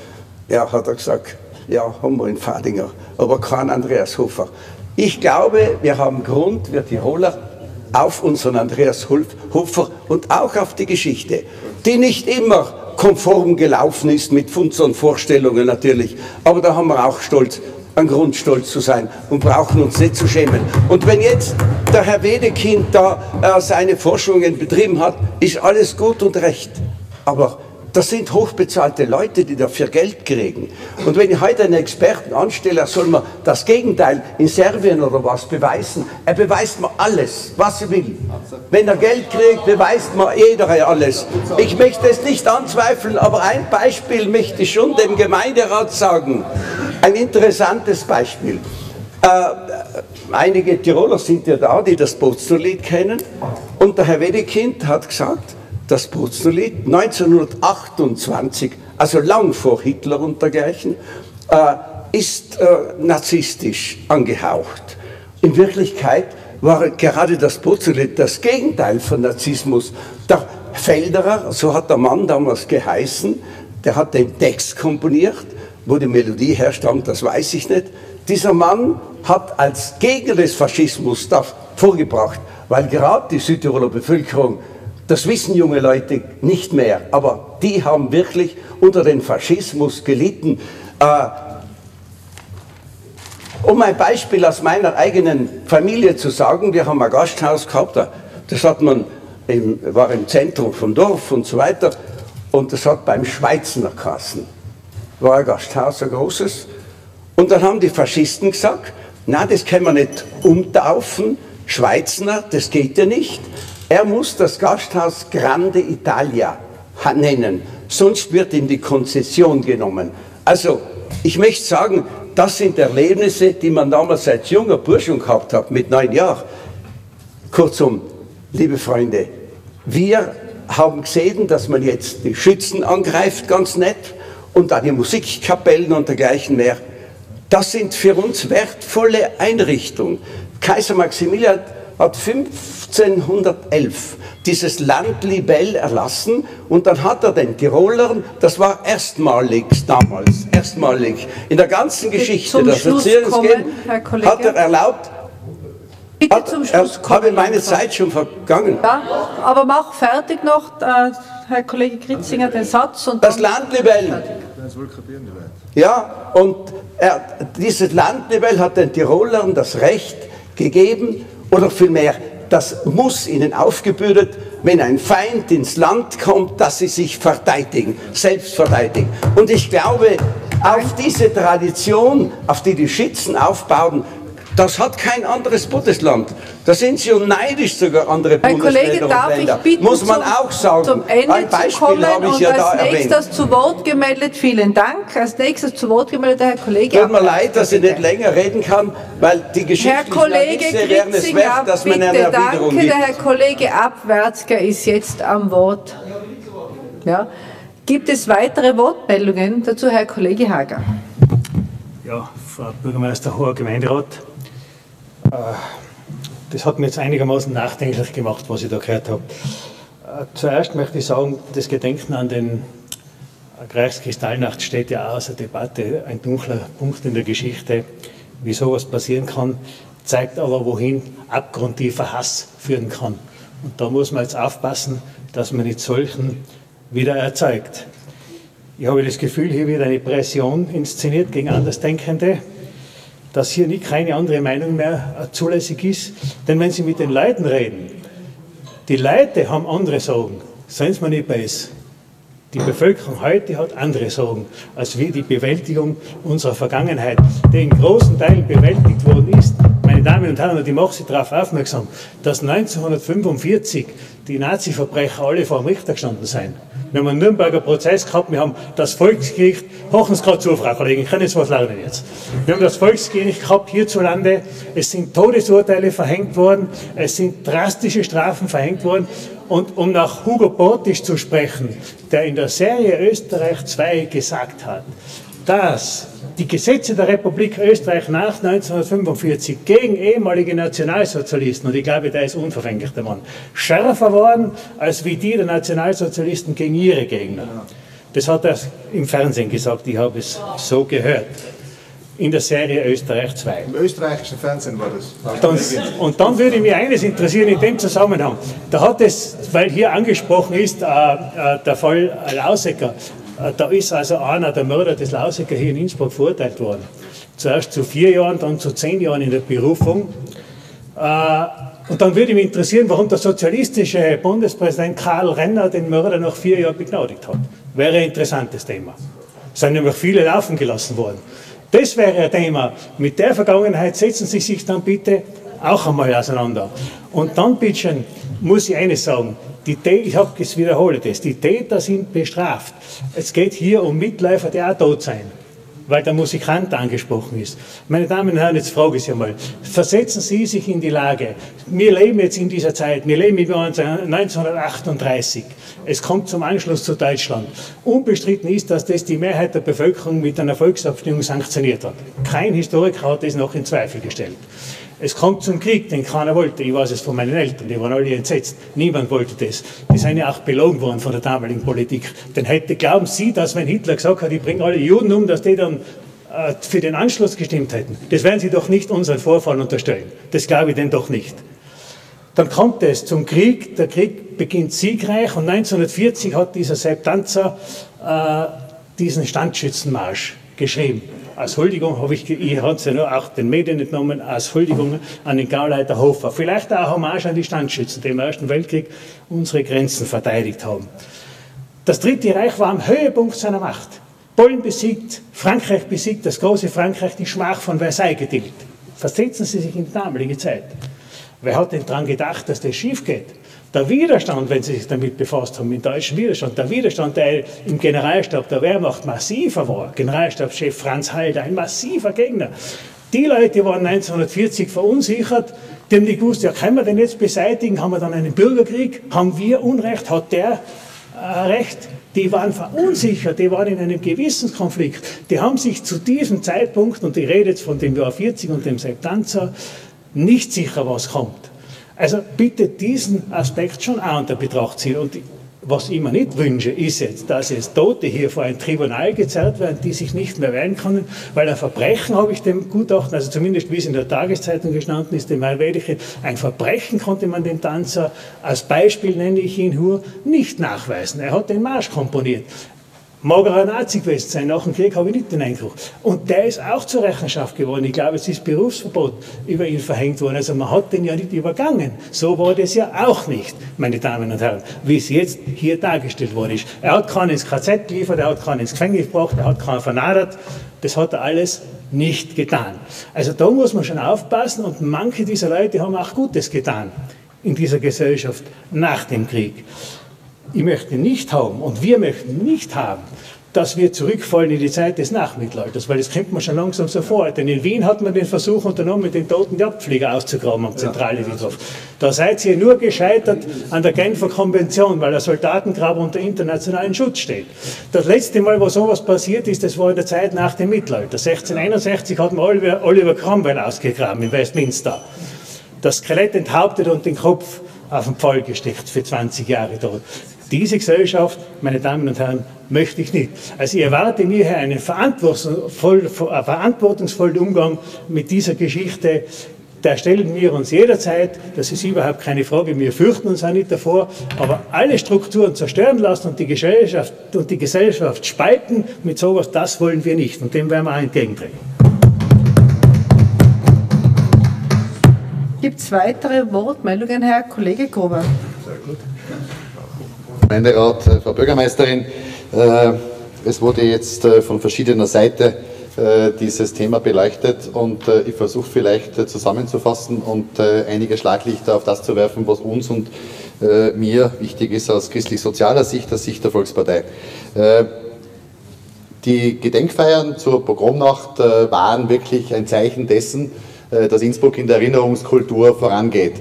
ja, hat er gesagt, ja, haben wir in Fadinger, aber kein Andreas Hofer. Ich glaube, wir haben Grund, wir Tiroler, auf unseren Andreas Hofer und auch auf die Geschichte, die nicht immer konform gelaufen ist mit unseren Vorstellungen natürlich, aber da haben wir auch Stolz einen Grund, stolz zu sein und brauchen uns nicht zu schämen. Und wenn jetzt der Herr Wedekind da äh, seine Forschungen betrieben hat, ist alles gut und recht. Aber das sind hochbezahlte Leute, die dafür Geld kriegen. Und wenn ich heute einen Experten anstelle, soll man das Gegenteil in Serbien oder was beweisen. Er beweist mir alles, was er will. Wenn er Geld kriegt, beweist mir jeder alles. Ich möchte es nicht anzweifeln, aber ein Beispiel möchte ich schon dem Gemeinderat sagen. Ein interessantes Beispiel. Äh, einige Tiroler sind ja da, die das Boznerlied kennen. Und der Herr Wedekind hat gesagt, das Boznerlied 1928, also lang vor Hitler und dergleichen, äh, ist äh, narzisstisch angehaucht. In Wirklichkeit war gerade das Boznerlied das Gegenteil von Narzissmus. Der Felderer, so hat der Mann damals geheißen, der hat den Text komponiert wo die Melodie herstammt, das weiß ich nicht. Dieser Mann hat als Gegner des Faschismus das vorgebracht, weil gerade die Südtiroler Bevölkerung, das wissen junge Leute nicht mehr, aber die haben wirklich unter den Faschismus gelitten. Äh, um ein Beispiel aus meiner eigenen Familie zu sagen, wir haben ein Gasthaus gehabt, das hat man im, war im Zentrum vom Dorf und so weiter, und das hat beim Schweizner Kassen war ein Gasthaus, ein großes. Und dann haben die Faschisten gesagt, na, das können wir nicht umtaufen, Schweizner, das geht ja nicht. Er muss das Gasthaus Grande Italia nennen, sonst wird ihm die Konzession genommen. Also, ich möchte sagen, das sind Erlebnisse, die man damals als junger Burschung gehabt hat, mit neun Jahren. Kurzum, liebe Freunde, wir haben gesehen, dass man jetzt die Schützen angreift, ganz nett und auch die Musikkapellen und dergleichen mehr. Das sind für uns wertvolle Einrichtungen. Kaiser Maximilian hat 1511 dieses Landlibell erlassen und dann hat er den Tirolern, das war erstmalig damals, erstmalig in der ganzen Geschichte Schluss Verzierungsgehen, kommen, Herr hat er erlaubt, Bitte hat, zum Schluss kommen. habe meine. Zeit schon vergangen. Ja, aber mach fertig noch, äh, Herr Kollege Kritzinger, den Satz. Und Das dann- Landlibell. Ja, und er, dieses Landlibell hat den Tirolern das Recht gegeben, oder vielmehr, das muss ihnen aufgebürdet, wenn ein Feind ins Land kommt, dass sie sich verteidigen, selbst verteidigen. Und ich glaube, auf diese Tradition, auf die die Schützen aufbauen, Das hat kein anderes Bundesland. Da sind Sie und neidisch sogar andere Herr Bundesländer Kollege, und darf Länder. ich bitten, Muss man zum, auch sagen. zum Ende Ein Beispiel zu kommen habe ich und ja da als erwähnt. nächstes zu Wort gemeldet, vielen Dank. Als nächstes zu Wort gemeldet, Herr Kollege. Tut mir leid, dass ich bitte. nicht länger reden kann, weil die Herr geschichtlichen Kollege wären es wert, dass man eine bitte Erwiderung danke. gibt. Der Herr Kollege Abwärtsger ist jetzt am Wort. Ja. Gibt es weitere Wortmeldungen dazu, Herr Kollege Hager? Ja, Frau Bürgermeister, hoher Gemeinderat. Äh, Das hat mir jetzt einigermaßen nachdenklich gemacht, was ich da gehört habe. Äh, Zuerst möchte ich sagen, das Gedenken an den Reichskristallnacht steht ja auch außer Debatte, ein dunkler Punkt in der Geschichte. Wie sowas passieren kann, zeigt aber, wohin abgrundtiefer Hass führen kann. Und da muss man jetzt aufpassen, dass man nicht solchen wieder erzeugt. Ich habe das Gefühl, hier wird eine Pression inszeniert gegen Andersdenkende, dass hier nicht keine andere Meinung mehr zulässig ist. Denn wenn Sie mit den Leuten reden, die Leute haben andere Sorgen, seien Sie mir nicht böse. Die Bevölkerung heute hat andere Sorgen als wir die Bewältigung unserer Vergangenheit, die in großen Teilen bewältigt worden ist. Meine Damen und Herren, und ich mache Sie darauf aufmerksam, dass 1945 die Nazi-Verbrecher alle vor dem Richter gestanden sind. Wir haben einen Nürnberger Prozess gehabt, wir haben das Volksgericht, hochen Sie gerade zu, Frau Kollegin, ich kann jetzt was lernen jetzt. Wir haben das Volksgericht gehabt hierzulande, es sind Todesurteile verhängt worden, es sind drastische Strafen verhängt worden und um nach Hugo Portisch zu sprechen, der in der Serie Österreich 2 gesagt hat, dass die Gesetze der Republik Österreich nach 1945 gegen ehemalige Nationalsozialisten, und ich glaube, der ist unverfänglich, der Mann, schärfer waren als wie die der Nationalsozialisten gegen ihre Gegner. Das hat er im Fernsehen gesagt, ich habe es so gehört. In der Serie Österreich 2. Im österreichischen Fernsehen war das. Dann, und dann würde mich eines interessieren in dem Zusammenhang. Da hat es, weil hier angesprochen ist, äh, äh, der Fall Lausecker, da ist also einer der Mörder des Lausecker hier in Innsbruck verurteilt worden. Zuerst zu vier Jahren, dann zu zehn Jahren in der Berufung. Äh, und dann würde mich interessieren, warum der sozialistische Bundespräsident Karl Renner den Mörder nach vier Jahren begnadigt hat. Wäre ein interessantes Thema. Es sind nämlich viele laufen gelassen worden. Das wäre ein Thema. Mit der Vergangenheit setzen Sie sich dann bitte auch einmal auseinander. Und dann, bitteschön, muss ich eines sagen. Die Täter, ich habe es wiederhole das, die Täter sind bestraft. Es geht hier um Mitläufer, die auch tot sein, weil der Musikant angesprochen ist. Meine Damen und Herren, jetzt frage ich Sie einmal, versetzen Sie sich in die Lage, wir leben jetzt in dieser Zeit, wir leben im Jahr 1938, es kommt zum Anschluss zu Deutschland. Unbestritten ist, dass das die Mehrheit der Bevölkerung mit einer Volksabstimmung sanktioniert hat. Kein Historiker hat das noch in Zweifel gestellt. Es kommt zum Krieg, den keiner wollte. Ich weiß es von meinen Eltern, die waren alle entsetzt. Niemand wollte das. Die sind ja auch belogen worden von der damaligen Politik. Denn hätte, glauben Sie, dass wenn Hitler gesagt hat, ich bringe alle Juden um, dass die dann äh, für den Anschluss gestimmt hätten? Das werden Sie doch nicht unseren Vorfahren unterstellen. Das glaube ich denn doch nicht. Dann kommt es zum Krieg. Der Krieg beginnt siegreich und 1940 hat dieser Sepp Tanzer äh, diesen Standschützenmarsch geschrieben. Als Huldigung habe ich, ich habe es ja nur auch den Medien entnommen, als Huldigung an den Gauleiter Hofer. Vielleicht auch Hommage an die Standschützen, die im Ersten Weltkrieg unsere Grenzen verteidigt haben. Das Dritte Reich war am Höhepunkt seiner Macht. Polen besiegt, Frankreich besiegt, das große Frankreich, die Schmach von Versailles getilgt. Versetzen Sie sich in die damalige Zeit. Wer hat denn daran gedacht, dass das schief geht? Der Widerstand, wenn Sie sich damit befasst haben, im deutschen Widerstand, der Widerstand, der im Generalstab der Wehrmacht massiver war, Generalstabschef Franz Halder, ein massiver Gegner. Die Leute waren 1940 verunsichert, die haben nicht gewusst, ja, können wir den jetzt beseitigen? Haben wir dann einen Bürgerkrieg? Haben wir Unrecht? Hat der äh, Recht? Die waren verunsichert, die waren in einem Gewissenskonflikt. Die haben sich zu diesem Zeitpunkt, und ich rede jetzt von dem Jahr 40 und dem Septanzer, nicht sicher, was kommt. Also bitte diesen Aspekt schon auch unter Betracht ziehen. Und was ich mir nicht wünsche, ist jetzt, dass jetzt Tote hier vor ein Tribunal gezerrt werden, die sich nicht mehr wehren können, weil ein Verbrechen, habe ich dem Gutachten, also zumindest wie es in der Tageszeitung gestanden ist, dem Helvetische, ein Verbrechen konnte man dem Tanzer, als Beispiel nenne ich ihn nur, nicht nachweisen. Er hat den Marsch komponiert. Mag er ein Nazi gewesen sein, nach dem Krieg habe ich nicht den Eindruck. Und der ist auch zur Rechenschaft geworden. Ich glaube, es ist Berufsverbot über ihn verhängt worden. Also man hat den ja nicht übergangen. So war das ja auch nicht, meine Damen und Herren, wie es jetzt hier dargestellt worden ist. Er hat keinen ins KZ geliefert, er hat keinen ins Gefängnis gebracht, er hat keinen vernadert. Das hat er alles nicht getan. Also da muss man schon aufpassen und manche dieser Leute haben auch Gutes getan in dieser Gesellschaft nach dem Krieg ich möchte nicht haben und wir möchten nicht haben, dass wir zurückfallen in die Zeit des Nachmittelalters, weil das kommt man schon langsam so vor. Denn in Wien hat man den Versuch unternommen, mit den Toten die Abflieger auszugraben am Zentralfriedhof. Da seid ihr nur gescheitert an der Genfer Konvention, weil der Soldatengrab unter internationalen Schutz steht. Das letzte Mal, wo sowas passiert ist, das war in der Zeit nach dem Mittelalter. 1661 hat man Oliver, Oliver Cromwell ausgegraben in Westminster. Das Skelett enthauptet und den Kopf auf den Pfahl gesteckt für 20 Jahre dort. Diese Gesellschaft, meine Damen und Herren, möchte ich nicht. Also ich erwarte mir hier einen verantwortungsvollen Umgang mit dieser Geschichte. Da stellen wir uns jederzeit, das ist überhaupt keine Frage, wir fürchten uns auch nicht davor, aber alle Strukturen zerstören lassen und die Gesellschaft, und die Gesellschaft spalten mit sowas, das wollen wir nicht und dem werden wir auch entgegentreten. Gibt es weitere Wortmeldungen, Herr Kollege Gruber? Gemeinderat, äh, Frau Bürgermeisterin. Äh, es wurde jetzt äh, von verschiedener Seite dieses Thema beleuchtet und ich versuche vielleicht zusammenzufassen und einige Schlaglichter auf das zu werfen, was uns und mir wichtig ist aus christlich-sozialer Sicht, aus Sicht der Volkspartei. Die Gedenkfeiern zur Pogromnacht waren wirklich ein Zeichen dessen, dass Innsbruck in der Erinnerungskultur vorangeht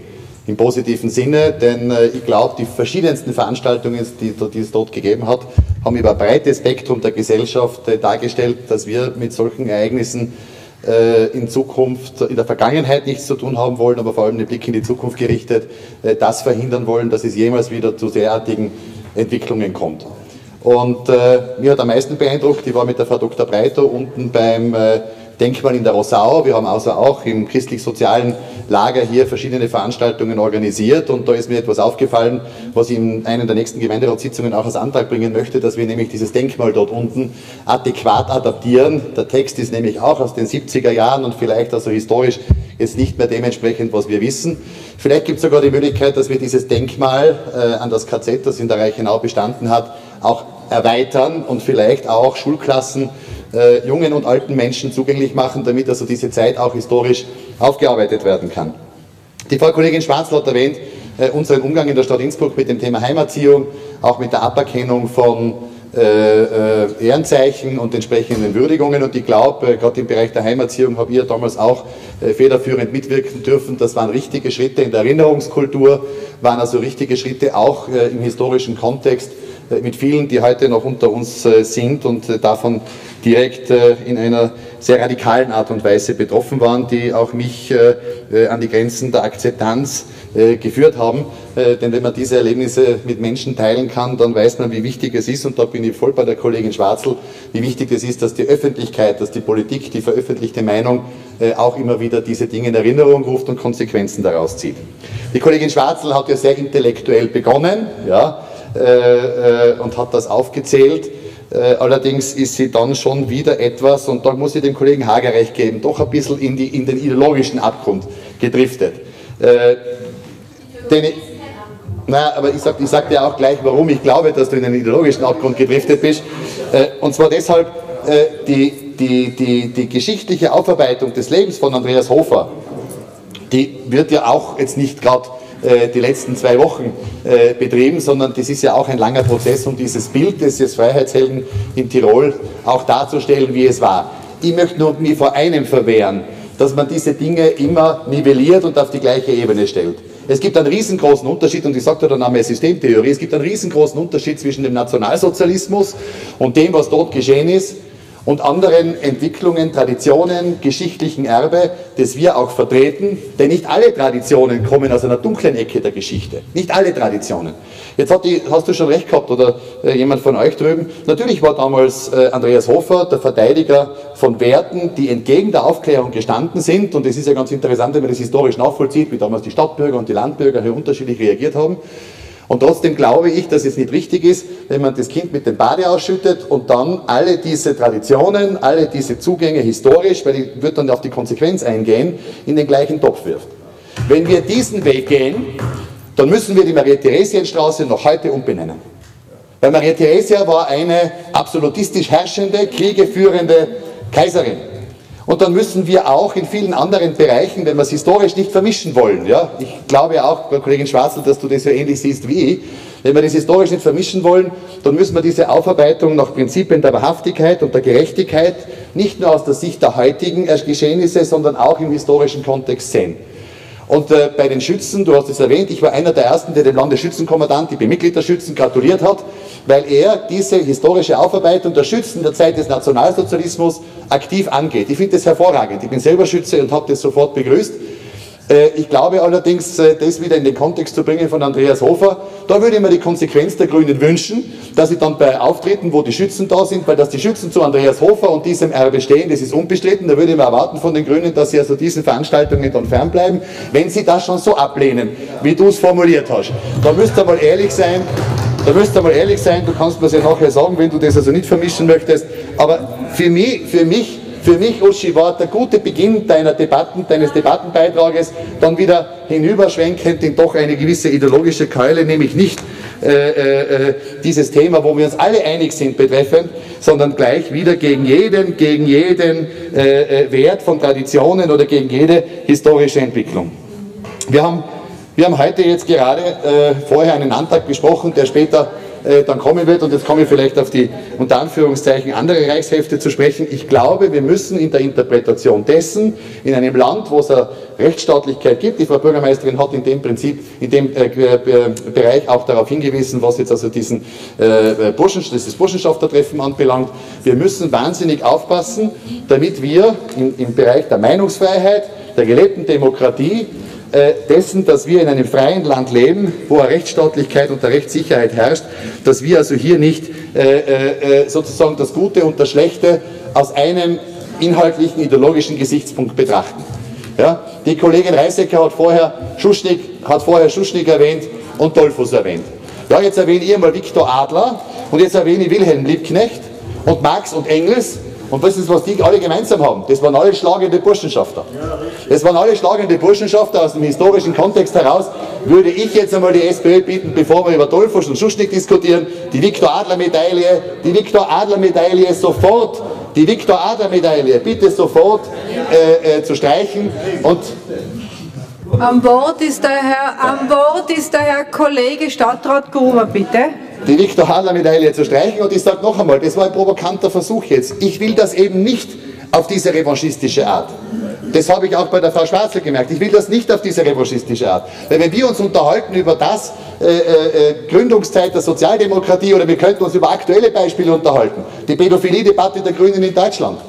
im positiven Sinne, denn äh, ich glaube, die verschiedensten Veranstaltungen, die, die, es dort gegeben hat, haben über ein breites Spektrum der Gesellschaft äh, dargestellt, dass wir mit solchen Ereignissen äh, in Zukunft, in der Vergangenheit nichts zu tun haben wollen, aber vor allem den Blick in die Zukunft gerichtet, das verhindern wollen, dass es jemals wieder zu derartigen Entwicklungen kommt. Und äh, mir hat am meisten beeindruckt, ich war mit der Frau Dr. Breiter unten beim äh, Denkmal in der Rosau. Wir haben also auch im christlich-sozialen Lager hier verschiedene Veranstaltungen organisiert und da ist mir etwas aufgefallen, was ich in einer der nächsten Gemeinderatssitzungen auch als Antrag bringen möchte, dass wir nämlich dieses Denkmal dort unten adäquat adaptieren. Der Text ist nämlich auch aus den 70er Jahren und vielleicht also historisch jetzt nicht mehr dementsprechend, was wir wissen. Vielleicht gibt es sogar die Möglichkeit, dass wir dieses Denkmal äh, an das KZ, das in der Reichenau bestanden hat, auch erweitern und vielleicht auch Schulklassen äh, jungen und alten Menschen zugänglich machen, damit also diese Zeit auch historisch aufgearbeitet werden kann. Die Frau Kollegin Schwarzl hat erwähnt, äh, unseren Umgang in der Stadt Innsbruck mit dem Thema Heimerziehung, auch mit der Aberkennung von äh, äh, Ehrenzeichen und entsprechenden Würdigungen. Und ich glaube, äh, gerade im Bereich der Heimerziehung habe ich damals auch äh, federführend mitwirken dürfen. Das waren richtige Schritte in der Erinnerungskultur, waren also richtige Schritte auch im historischen Kontext mit vielen, die heute noch unter uns sind und davon direkt äh, in einer sehr radikalen Art und Weise betroffen waren, die auch mich äh, äh, an die Grenzen der Akzeptanz geführt haben. Denn wenn man diese Erlebnisse mit Menschen teilen kann, dann weiß man, wie wichtig es ist, und da bin ich voll bei der Kollegin Schwarzl, wie wichtig es ist, dass die Öffentlichkeit, dass die Politik, die veröffentlichte Meinung auch immer wieder diese Dinge in Erinnerung ruft und Konsequenzen daraus zieht. Die Kollegin Schwarzl hat ja sehr intellektuell begonnen ja, und hat das aufgezählt. Äh, allerdings ist sie dann schon wieder etwas, und da muss ich dem Kollegen Hager recht geben, doch ein bisschen in, die, in den ideologischen Abgrund gedriftet. Äh, denn ich, aber ich sage ich sag dir auch gleich, warum ich glaube, dass du in den ideologischen Abgrund gedriftet bist. Äh, und zwar deshalb, äh, die, die, die, die geschichtliche Aufarbeitung des Lebens von Andreas Hofer, die wird ja auch jetzt nicht gerade äh, die letzten zwei Wochen äh, betrieben, sondern das ist ja auch ein langer Prozess, um dieses Bild des Freiheitshelden in Tirol auch darzustellen, wie es war. Ich möchte nur mir vor einem verwehren, dass man diese Dinge immer nivelliert und auf die gleiche Ebene stellt. Es gibt einen riesengroßen Unterschied, und ich sagte der Name Systemtheorie, es gibt einen riesengroßen Unterschied zwischen dem Nationalsozialismus und dem, was dort geschehen ist, und anderen Entwicklungen, Traditionen, geschichtlichen Erbe, das wir auch vertreten. Denn nicht alle Traditionen kommen aus einer dunklen Ecke der Geschichte. Nicht alle Traditionen. Jetzt die, hast du schon recht gehabt, oder äh, jemand von euch drüben. Natürlich war damals äh, Andreas Hofer der Verteidiger von Werten, die entgegen der Aufklärung gestanden sind. Und es ist ja ganz interessant, wenn man das historisch nachvollzieht, wie damals die Stadtbürger und die Landbürger hier unterschiedlich reagiert haben. Und trotzdem glaube ich, dass es nicht richtig ist, wenn man das Kind mit dem Bade ausschüttet und dann alle diese Traditionen, alle diese Zugänge historisch, weil ich würde dann auf die Konsequenz eingehen, in den gleichen Topf wirft. Wenn wir diesen Weg gehen, dann müssen wir die Maria-Theresien-Straße noch heute umbenennen. Weil Maria Theresia war eine absolutistisch herrschende, kriegeführende Kaiserin. Und dann müssen wir auch in vielen anderen Bereichen, wenn wir es historisch nicht vermischen wollen, ja, ich glaube auch, Kollegin Schwarzel, dass du das so ähnlich siehst wie ich, wenn wir das historisch nicht vermischen wollen, dann müssen wir diese Aufarbeitung nach Prinzipien der Wahrhaftigkeit und der Gerechtigkeit nicht nur aus der Sicht der heutigen Geschehnisse, sondern auch im historischen Kontext sehen. Und äh, bei den Schützen, du hast es erwähnt, ich war einer der ersten, der dem Landesschützenkommandant, ich bin Mitglied der Schützen, gratuliert hat, weil er diese historische Aufarbeitung der Schützen der Zeit des Nationalsozialismus aktiv angeht. Ich finde das hervorragend. Ich bin selber Schütze und habe das sofort begrüßt. Äh, ich glaube allerdings, äh, das wieder in den Kontext zu bringen von Andreas Hofer, da würde ich mir die Konsequenz der Grünen wünschen, dass sie dann bei Auftritten, wo die Schützen da sind, weil dass die Schützen zu Andreas Hofer und diesem Erbe stehen, das ist unbestritten, da würde ich mir erwarten von den Grünen, dass sie also diesen Veranstaltungen dann fernbleiben, wenn sie das schon so ablehnen, wie du es formuliert hast. Da müsst ihr mal ehrlich sein, da müsst ihr mal ehrlich sein, du kannst mir das ja nachher sagen, wenn du das also nicht vermischen möchtest, aber für mich, für mich für mich, Uschi, war der gute Beginn deiner Debatten, deines Debattenbeitrages dann wieder hinüberschwenkend in doch eine gewisse ideologische Keule, nämlich nicht äh, äh, dieses Thema, wo wir uns alle einig sind betreffend, sondern gleich wieder gegen jeden, gegen jeden äh, äh Wert von Traditionen oder gegen jede historische Entwicklung. Wir haben, wir haben heute jetzt gerade äh, vorher einen Antrag besprochen, der später äh, dann kommen wird, und jetzt komme ich vielleicht auf die unter Anführungszeichen andere Reichshälfte zu sprechen, ich glaube, wir müssen in der Interpretation dessen, in einem Land, wo es eine Rechtsstaatlichkeit gibt, die Frau Bürgermeisterin hat in dem Prinzip, in dem äh, Bereich auch darauf hingewiesen, was jetzt also diesen äh, Burschen, das Burschenschaftertreffen anbelangt, wir müssen wahnsinnig aufpassen, damit wir im, im Bereich der Meinungsfreiheit, der gelebten Demokratie, dessen, dass wir in einem freien Land leben, wo Rechtsstaatlichkeit und Rechtssicherheit herrscht, dass wir also hier nicht äh, äh, sozusagen das Gute und das Schlechte aus einem inhaltlichen, ideologischen Gesichtspunkt betrachten. Ja? Die Kollegin Reisecker hat vorher Schuschnigg, hat erwähnt und Dollfuss erwähnt. Ja, jetzt erwähne ich mal Viktor Adler und jetzt erwähne ich Wilhelm Liebknecht und Marx und Engels und wissen Sie, was die alle gemeinsam haben? Das waren alle schlagende Burschenschafter. Das waren alle schlagende Burschenschafter aus dem historischen Kontext heraus. Würde ich jetzt einmal die SPÖ bitten, bevor wir über Dollfuss und Schuschnigg diskutieren, die Viktor-Adler-Medaille, die Viktor-Adler-Medaille sofort, die Viktor-Adler-Medaille bitte sofort äh, äh, zu streichen und am Wort ist der Herr, am Wort ist der Herr Kollege Stadtrat Gruber, bitte die Viktor Hadler Medaille zu streichen. Und ich sage noch einmal, das war ein provokanter Versuch jetzt. Ich will das eben nicht auf diese revanchistische Art. Das habe ich auch bei der Frau Schwarzel gemerkt. Ich will das nicht auf diese revanchistische Art. Weil wenn wir uns unterhalten über das, äh, äh, äh, Gründungszeit der Sozialdemokratie oder wir könnten uns über aktuelle Beispiele unterhalten, die Pädophilie-Debatte der Grünen in Deutschland.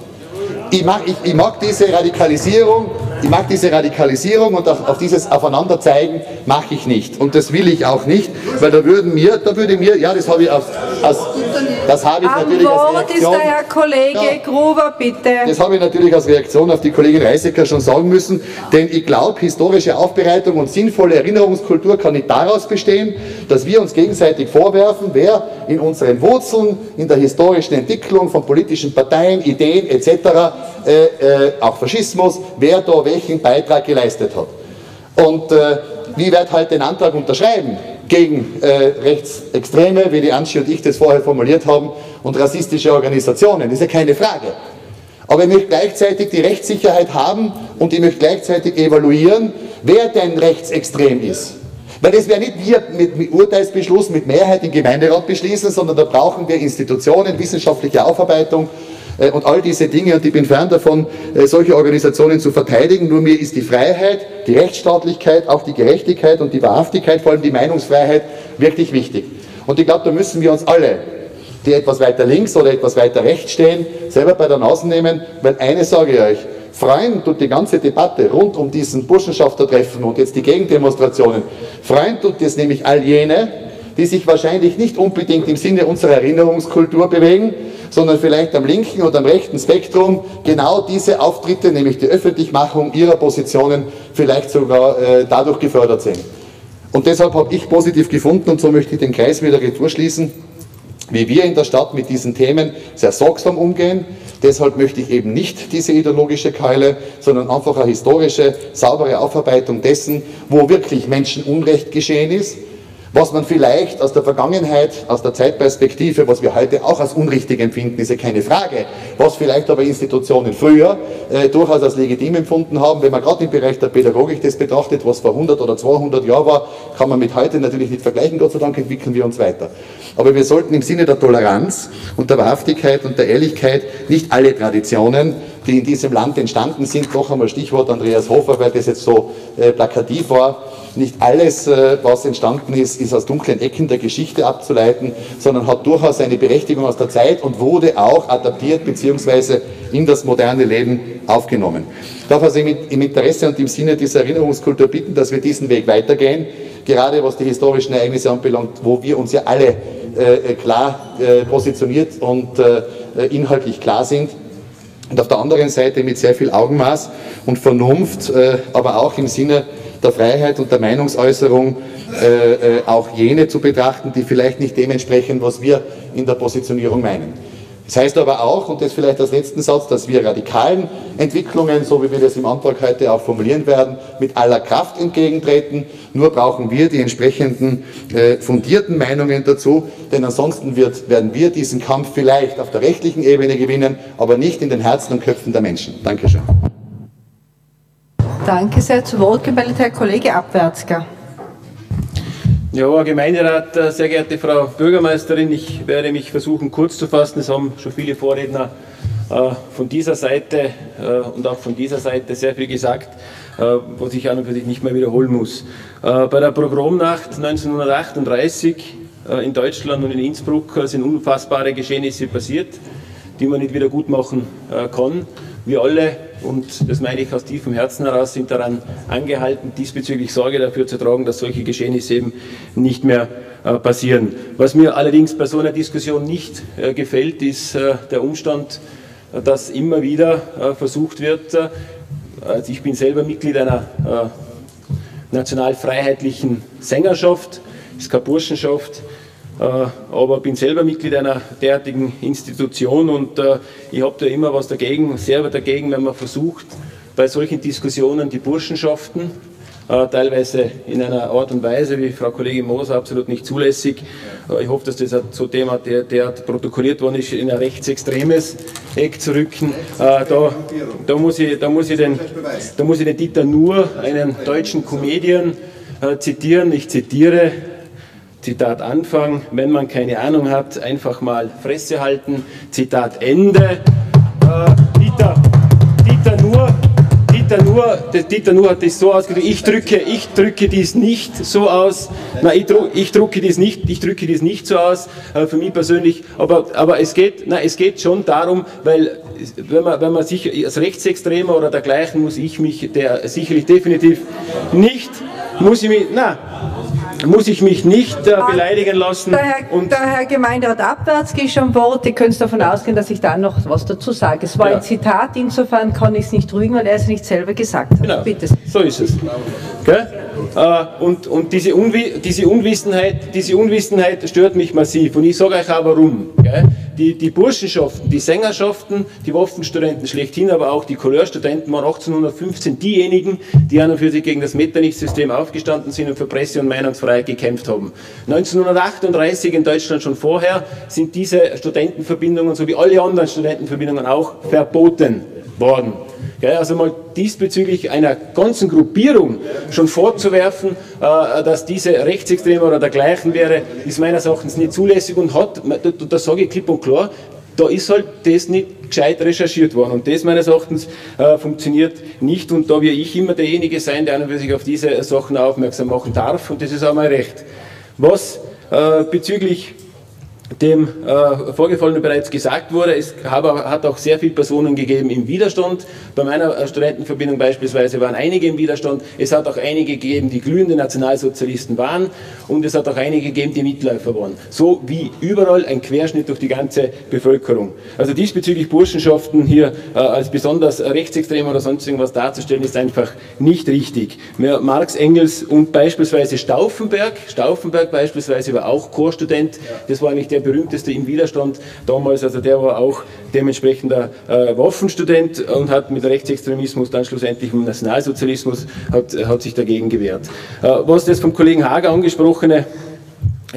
Ich mag, ich, ich mag diese Radikalisierung ich mag diese Radikalisierung und auf, auf dieses Aufeinanderzeigen mache ich nicht. Und das will ich auch nicht, weil da würden mir, da würde mir, ja, das habe ich aus, aus das habe ich natürlich als Reaktion. ist der Herr Kollege ja, Gruber, bitte. Das habe ich natürlich als Reaktion auf die Kollegin Reisecker schon sagen müssen, denn ich glaube, historische Aufbereitung und sinnvolle Erinnerungskultur kann nicht daraus bestehen, dass wir uns gegenseitig vorwerfen, wer in unseren Wurzeln, in der historischen Entwicklung von politischen Parteien, Ideen etc., äh, äh, auch Faschismus, wer da welchen Beitrag geleistet hat. Und äh, wie wird halt den Antrag unterschreiben gegen äh, Rechtsextreme, wie die Anschi und ich das vorher formuliert haben, und rassistische Organisationen? Ist ja keine Frage. Aber ich möchte gleichzeitig die Rechtssicherheit haben und ich möchte gleichzeitig evaluieren, wer denn rechtsextrem ist. Weil das wäre nicht wir mit, Urteilsbeschluss, mit Mehrheit im Gemeinderat beschließen, sondern da brauchen wir Institutionen, wissenschaftliche Aufarbeitung, und all diese Dinge. Und ich bin fern davon, äh, solche Organisationen zu verteidigen. Nur mir ist die Freiheit, die Rechtsstaatlichkeit, auch die Gerechtigkeit und die Wahrhaftigkeit, vor allem die Meinungsfreiheit, wirklich wichtig. Und ich glaube, da müssen wir uns alle, die etwas weiter links oder etwas weiter rechts stehen, selber bei der Nase nehmen, weil eines sage ich euch, freuen tut die ganze Debatte rund um diesen Burschenschaftertreffen und jetzt die Gegendemonstrationen, freuen tut es nämlich all jene, die sich wahrscheinlich nicht unbedingt im Sinne unserer Erinnerungskultur bewegen, sondern vielleicht am linken oder am rechten Spektrum genau diese Auftritte, nämlich die Öffentlichmachung ihrer Positionen, vielleicht sogar äh, dadurch gefördert sind. Und deshalb habe ich positiv gefunden, und so möchte ich den Kreis wieder retour schließen, wie wir in der Stadt mit diesen Themen sehr sorgsam umgehen. Deshalb möchte ich eben nicht diese ideologische Keule, sondern einfach eine historische, saubere Aufarbeitung dessen, wo wirklich Menschen Unrecht geschehen ist, was man vielleicht aus der Vergangenheit, aus der Zeitperspektive, was wir heute auch als unrichtig empfinden, ist ja keine Frage, was vielleicht aber Institutionen früher äh, durchaus als legitim empfunden haben, wenn man gerade im Bereich der Pädagogik das betrachtet, was vor 100 oder 200 Jahren war, kann man mit heute natürlich nicht vergleichen, Gott sei Dank entwickeln wir uns weiter. Aber wir sollten im Sinne der Toleranz und der Wahrhaftigkeit und der Ehrlichkeit nicht alle Traditionen, die in diesem Land entstanden sind, noch einmal Stichwort Andreas Hofer, weil das jetzt so äh, plakativ war, nicht alles, äh, was entstanden ist, ist aus dunklen Ecken der Geschichte abzuleiten, sondern hat durchaus eine Berechtigung aus der Zeit und wurde auch adaptiert bzw. in das moderne Leben aufgenommen. Ich darf also im Interesse und im Sinne dieser Erinnerungskultur bitten, dass wir diesen Weg weitergehen, gerade was die historischen Ereignisse anbelangt, wo wir uns ja alle äh, klar äh, positioniert und inhaltlich klar sind und auf der anderen Seite mit sehr viel Augenmaß und Vernunft, aber auch im Sinne der Freiheit und der Meinungsäußerung äh, äh, auch jene zu betrachten, die vielleicht nicht dementsprechend, was wir in der Positionierung meinen. Das heißt aber auch, und das vielleicht als letzten Satz, dass wir radikalen Entwicklungen, so wie wir das im Antrag heute auch formulieren werden, mit aller Kraft entgegentreten. Nur brauchen wir die entsprechenden äh, fundierten Meinungen dazu, denn ansonsten wird, werden wir diesen Kampf vielleicht auf der rechtlichen Ebene gewinnen, aber nicht in den Herzen und Köpfen der Menschen. Dankeschön. Danke sehr. Zu Wort gemeldet Herr Kollege Abwärtsger. Ja, Herr Gemeinderat, äh, sehr geehrte Frau Bürgermeisterin, ich werde mich versuchen kurz zu fassen. Es haben schon viele Vorredner äh, von dieser Seite äh, und auch von dieser Seite sehr viel gesagt, was ich an und für sich nicht mehr wiederholen muss. Bei der Programmnacht 1938 in Deutschland und in Innsbruck sind unfassbare Geschehnisse passiert, die man nicht wieder gut machen kann. Wir alle und das meine ich aus tiefem Herzen heraus, sind daran angehalten, diesbezüglich Sorge dafür zu tragen, dass solche Geschehnisse eben nicht mehr äh, passieren. Was mir allerdings bei so einer Diskussion nicht äh, gefällt, ist äh, der Umstand, dass immer wieder versucht wird, also ich bin selber Mitglied einer nationalfreiheitlichen Sängerschaft, ist keine Burschenschaft, aber bin selber Mitglied einer derartigen Institution und äh, ich habe da immer was dagegen, sehr dagegen, wenn man versucht, bei solchen Diskussionen die Burschenschaften, äh, teilweise in einer Art und Weise, wie Frau Kollegin Moser, absolut nicht zulässig. Ich hoffe, dass das so Thema, der, der protokolliert worden ist, in ein rechtsextremes Eck zu rücken. Da, da, muss ich, da, muss ich den, da muss ich den Dieter Nuhr, einen deutschen Comedian, zitieren. Ich zitiere, Zitat Anfang, wenn man keine Ahnung hat, einfach mal Fresse halten. Zitat Ende. Äh, Dieter, Dieter Nuhr, Dieter Nuhr, Dieter Nuhr hat das so ausgedrückt, ich drücke, ich drücke dies nicht so aus, nein, ich, dru, ich drücke dies nicht, ich drücke dies nicht so aus, äh, für mich persönlich, aber, aber es geht, nein, es geht schon darum, weil wenn man, wenn man sich als Rechtsextremer oder dergleichen muss ich mich, der sicherlich definitiv nicht, muss ich mich, na, muss ich mich nicht äh, beleidigen lassen. Der Herr, und der Herr Gemeinderat Abwärts geht schon Wort. Ihr könnt davon ausgehen, dass ich da noch was dazu sage. Es war ja. ein Zitat, insofern kann ich es nicht rügen, weil er es nicht selber gesagt hat. Genau. Bitte. So ist es. Äh, und und diese, Unwi diese, Unwissenheit, diese Unwissenheit stört mich massiv. Und ich sage euch auch warum. Okay? Die, die Burschenschaften, die Sängerschaften, die Waffenstudenten schlechthin, aber auch die Couleurstudenten waren 1815 diejenigen, die an und für sich gegen das Metternich-System aufgestanden sind und für Presse- und Meinungsfreiheit gekämpft haben. 1938 in Deutschland schon vorher sind diese Studentenverbindungen, so wie alle anderen Studentenverbindungen auch, verboten worden. Also mal diesbezüglich einer ganzen Gruppierung schon vorzuwerfen, äh, dass diese Rechtsextreme oder dergleichen wäre, ist meines Erachtens nicht zulässig und hat, da sage ich klipp und klar, da ist halt das nicht gescheit recherchiert worden. Und das meines Erachtens äh, funktioniert nicht. Und da will ich immer derjenige sein, der sich auf diese Sachen aufmerksam machen darf. Und das ist auch mein Recht. Was äh, bezüglich dem äh, Vorgefallenen bereits gesagt wurde, es hat auch sehr viele Personen gegeben im Widerstand. Bei meiner äh, Studentenverbindung beispielsweise waren einige im Widerstand. Es hat auch einige gegeben, die glühende Nationalsozialisten waren. Und es hat auch einige gegeben, die Mitläufer waren. So wie überall ein Querschnitt durch die ganze Bevölkerung. Also diesbezüglich Burschenschaften hier äh, als besonders rechtsextrem oder sonst irgendwas darzustellen, ist einfach nicht richtig. Marx, Engels und beispielsweise Stauffenberg, Stauffenberg beispielsweise war auch Chorstudent. Das war eigentlich der der berühmteste im Widerstand damals, also der war auch dementsprechender äh, Waffenstudent und hat mit Rechtsextremismus dann schlussendlich im Nationalsozialismus hat, hat sich dagegen gewehrt. Äh, was das vom Kollegen Hager angesprochene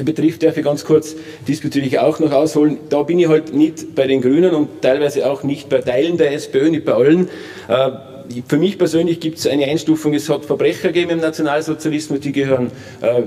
betrifft, darf ich ganz kurz diesbezüglich auch noch ausholen. Da bin ich halt nicht bei den Grünen und teilweise auch nicht bei Teilen der SPÖ, nicht bei allen. Äh, für mich persönlich gibt es eine Einstufung, es hat Verbrecher gegeben im Nationalsozialismus, die gehören äh,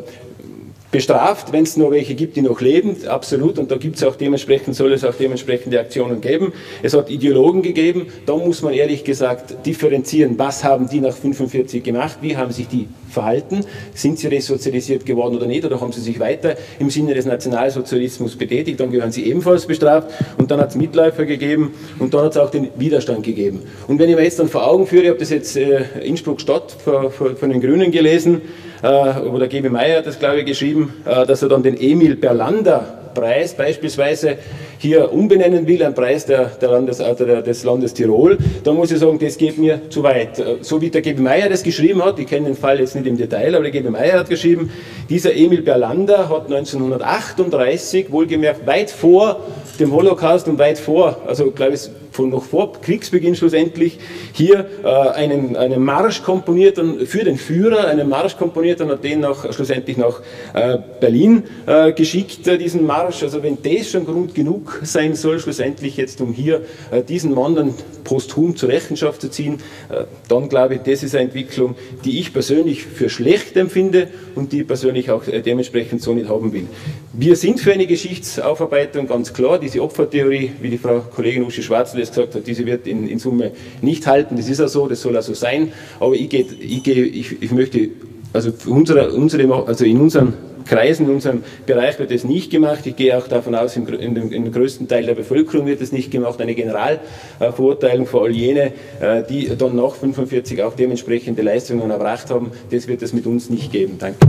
bestraft, wenn es noch welche gibt, die noch leben, absolut, und da gibt es auch dementsprechend, soll es auch dementsprechende Aktionen geben. Es hat Ideologen gegeben, da muss man ehrlich gesagt differenzieren, was haben die nach 45 gemacht, wie haben sich die verhalten, sind sie resozialisiert geworden oder nicht, oder haben sie sich weiter im Sinne des Nationalsozialismus betätigt, dann gehören sie ebenfalls bestraft, und dann hat es Mitläufer gegeben, und dann hat es auch den Widerstand gegeben. Und wenn ich mir jetzt dann vor Augen führe, ich habe das jetzt äh, Innsbruck Stadt von, den Grünen gelesen, oder G.B. Meyer hat das, glaube ich, geschrieben, äh, dass er dann den Emil Berlander Preis beispielsweise hier umbenennen will, ein Preis der, der Landes, also der, des Landes Tirol, dann muss ich sagen, das geht mir zu weit. Äh, so wie der G.B. Meyer das geschrieben hat, ich kenne den Fall jetzt nicht im Detail, aber der G.B. Meyer hat geschrieben, dieser Emil Berlander hat 1938, wohlgemerkt weit vor dem Holocaust und weit vor, also glaube ich von noch vor Kriegsbeginn schlussendlich, hier äh, einen, einen Marsch komponiert und für den Führer, einen Marsch komponiert und hat den noch, schlussendlich nach äh, Berlin äh, geschickt, äh, diesen Marsch. Also wenn das schon Grund genug sein soll, schlussendlich jetzt um hier äh, diesen Mann dann posthum zur Rechenschaft zu ziehen, äh, dann glaube ich, das ist eine Entwicklung, die ich persönlich für schlecht empfinde und die ich persönlich auch dementsprechend so nicht haben will. Wir sind für eine Geschichtsaufarbeitung, ganz klar. Diese Opfertheorie, wie die Frau Kollegin Uschi Schwarzl es gesagt hat, diese wird in, in Summe nicht halten. Das ist auch so, das soll auch so sein. Aber ich, geht, ich, gehe, ich, ich möchte, also, unsere, unsere, also in unseren Kreisen, in unserem Bereich wird das nicht gemacht. Ich gehe auch davon aus, im, in dem, im größten Teil der Bevölkerung wird das nicht gemacht. Eine Generalverurteilung für all jene, äh, die dann nach 45 auch dementsprechende Leistungen erbracht haben, das wird es mit uns nicht geben. Danke.